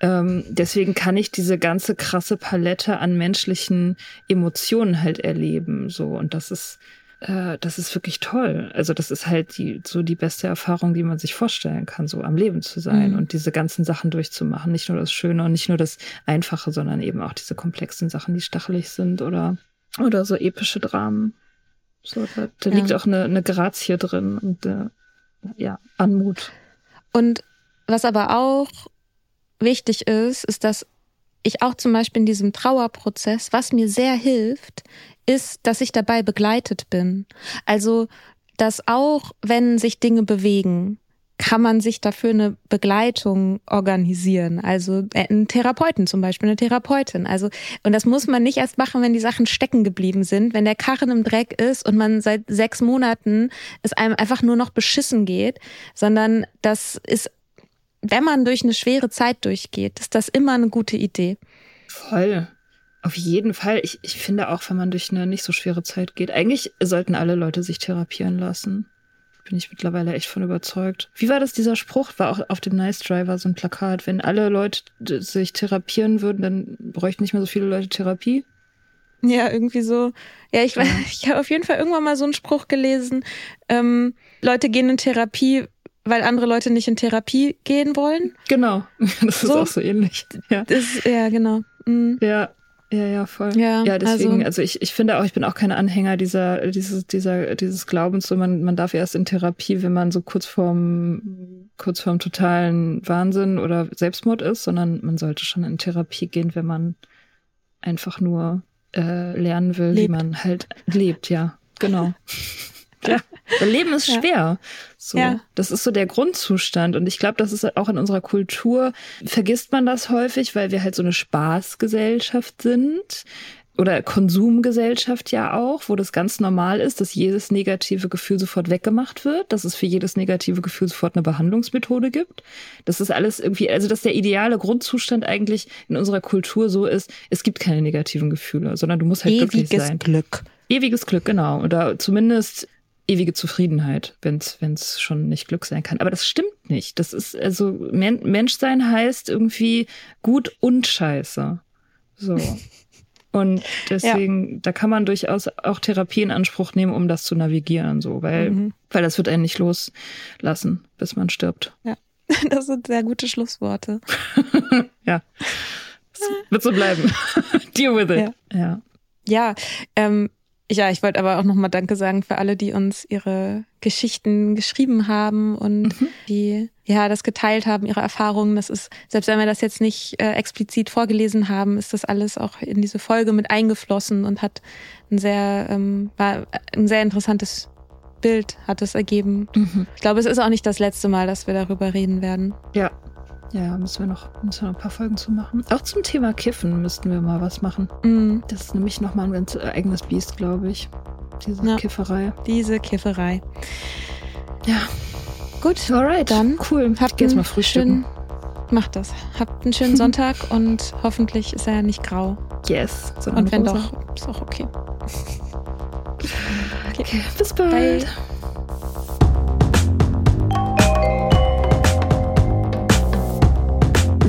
Ähm, deswegen kann ich diese ganze krasse Palette an menschlichen Emotionen halt erleben. So, und das ist, äh, das ist wirklich toll. Also, das ist halt die, so die beste Erfahrung, die man sich vorstellen kann, so am Leben zu sein mhm. und diese ganzen Sachen durchzumachen. Nicht nur das Schöne und nicht nur das Einfache, sondern eben auch diese komplexen Sachen, die stachelig sind oder, oder so epische Dramen. So, da, da ja. liegt auch eine, eine Grazie drin und äh, ja, Anmut. Und was aber auch wichtig ist, ist, dass ich auch zum Beispiel in diesem Trauerprozess, was mir sehr hilft, ist, dass ich dabei begleitet bin. Also, dass auch wenn sich Dinge bewegen, kann man sich dafür eine Begleitung organisieren. Also äh, einen Therapeuten zum Beispiel, eine Therapeutin. Also, und das muss man nicht erst machen, wenn die Sachen stecken geblieben sind, wenn der Karren im Dreck ist und man seit sechs Monaten es einem einfach nur noch beschissen geht, sondern das ist, wenn man durch eine schwere Zeit durchgeht, ist das immer eine gute Idee. Voll. Auf jeden Fall. Ich, ich finde auch, wenn man durch eine nicht so schwere Zeit geht, eigentlich sollten alle Leute sich therapieren lassen bin ich mittlerweile echt von überzeugt. Wie war das, dieser Spruch? War auch auf dem Nice Driver so ein Plakat. Wenn alle Leute sich therapieren würden, dann bräuchten nicht mehr so viele Leute Therapie. Ja, irgendwie so. Ja, ich, ja. [LAUGHS] ich habe auf jeden Fall irgendwann mal so einen Spruch gelesen. Ähm, Leute gehen in Therapie, weil andere Leute nicht in Therapie gehen wollen. Genau, [LAUGHS] das ist so. auch so ähnlich. Ja, das, ja genau. Mhm. Ja, ja, ja, voll. Ja, ja deswegen, also, also, ich, ich finde auch, ich bin auch kein Anhänger dieser, dieses, dieser, dieses Glaubens, so man, man darf erst in Therapie, wenn man so kurz vorm, kurz vorm totalen Wahnsinn oder Selbstmord ist, sondern man sollte schon in Therapie gehen, wenn man einfach nur äh, lernen will, lebt. wie man halt lebt, ja. Genau. [LAUGHS] Ja, Leben ist [LAUGHS] schwer. Ja. So, ja. das ist so der Grundzustand und ich glaube, das ist auch in unserer Kultur vergisst man das häufig, weil wir halt so eine Spaßgesellschaft sind oder Konsumgesellschaft ja auch, wo das ganz normal ist, dass jedes negative Gefühl sofort weggemacht wird, dass es für jedes negative Gefühl sofort eine Behandlungsmethode gibt. Das ist alles irgendwie, also dass der ideale Grundzustand eigentlich in unserer Kultur so ist, es gibt keine negativen Gefühle, sondern du musst halt Ewiges glücklich sein. Glück. Ewiges Glück, genau. Oder zumindest ewige Zufriedenheit, wenn es schon nicht Glück sein kann. Aber das stimmt nicht. Das ist also Men Menschsein heißt irgendwie gut und scheiße. So. [LAUGHS] Und deswegen, ja. da kann man durchaus auch Therapie in Anspruch nehmen, um das zu navigieren, so, weil, mhm. weil das wird einen nicht loslassen, bis man stirbt. Ja, [LAUGHS] das sind sehr gute Schlussworte. [LAUGHS] ja. Das wird so bleiben. Deal with it. Ja. Ja, ja ähm, ja, ich wollte aber auch nochmal Danke sagen für alle, die uns ihre Geschichten geschrieben haben und mhm. die ja das geteilt haben, ihre Erfahrungen. Das ist, selbst wenn wir das jetzt nicht äh, explizit vorgelesen haben, ist das alles auch in diese Folge mit eingeflossen und hat ein sehr, ähm, war ein sehr interessantes Bild hat es ergeben. Mhm. Ich glaube, es ist auch nicht das letzte Mal, dass wir darüber reden werden. Ja, ja, müssen wir noch, müssen wir noch ein paar Folgen zu machen. Auch zum Thema Kiffen müssten wir mal was machen. Mm. Das ist nämlich nochmal ein ganz eigenes Biest, glaube ich. Diese ja, Kifferei. Diese Kifferei. Ja. Gut. Alright. Dann cool. Habt jetzt mal frühstücken. Schönen, macht das. Habt einen schönen [LAUGHS] Sonntag und hoffentlich ist er nicht grau. Yes. Und wenn rosa. doch, ist auch okay. [LAUGHS] okay. okay. Bis bald. Bye.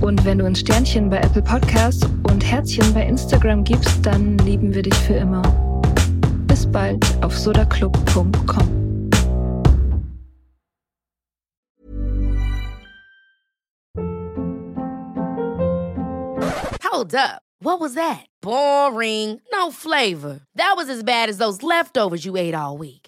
Und wenn du ein Sternchen bei Apple Podcasts und Herzchen bei Instagram gibst, dann lieben wir dich für immer. Bis bald auf sodaclub.com. Hold up. What was that? Boring. No flavor. That was as bad as those leftovers you ate all week.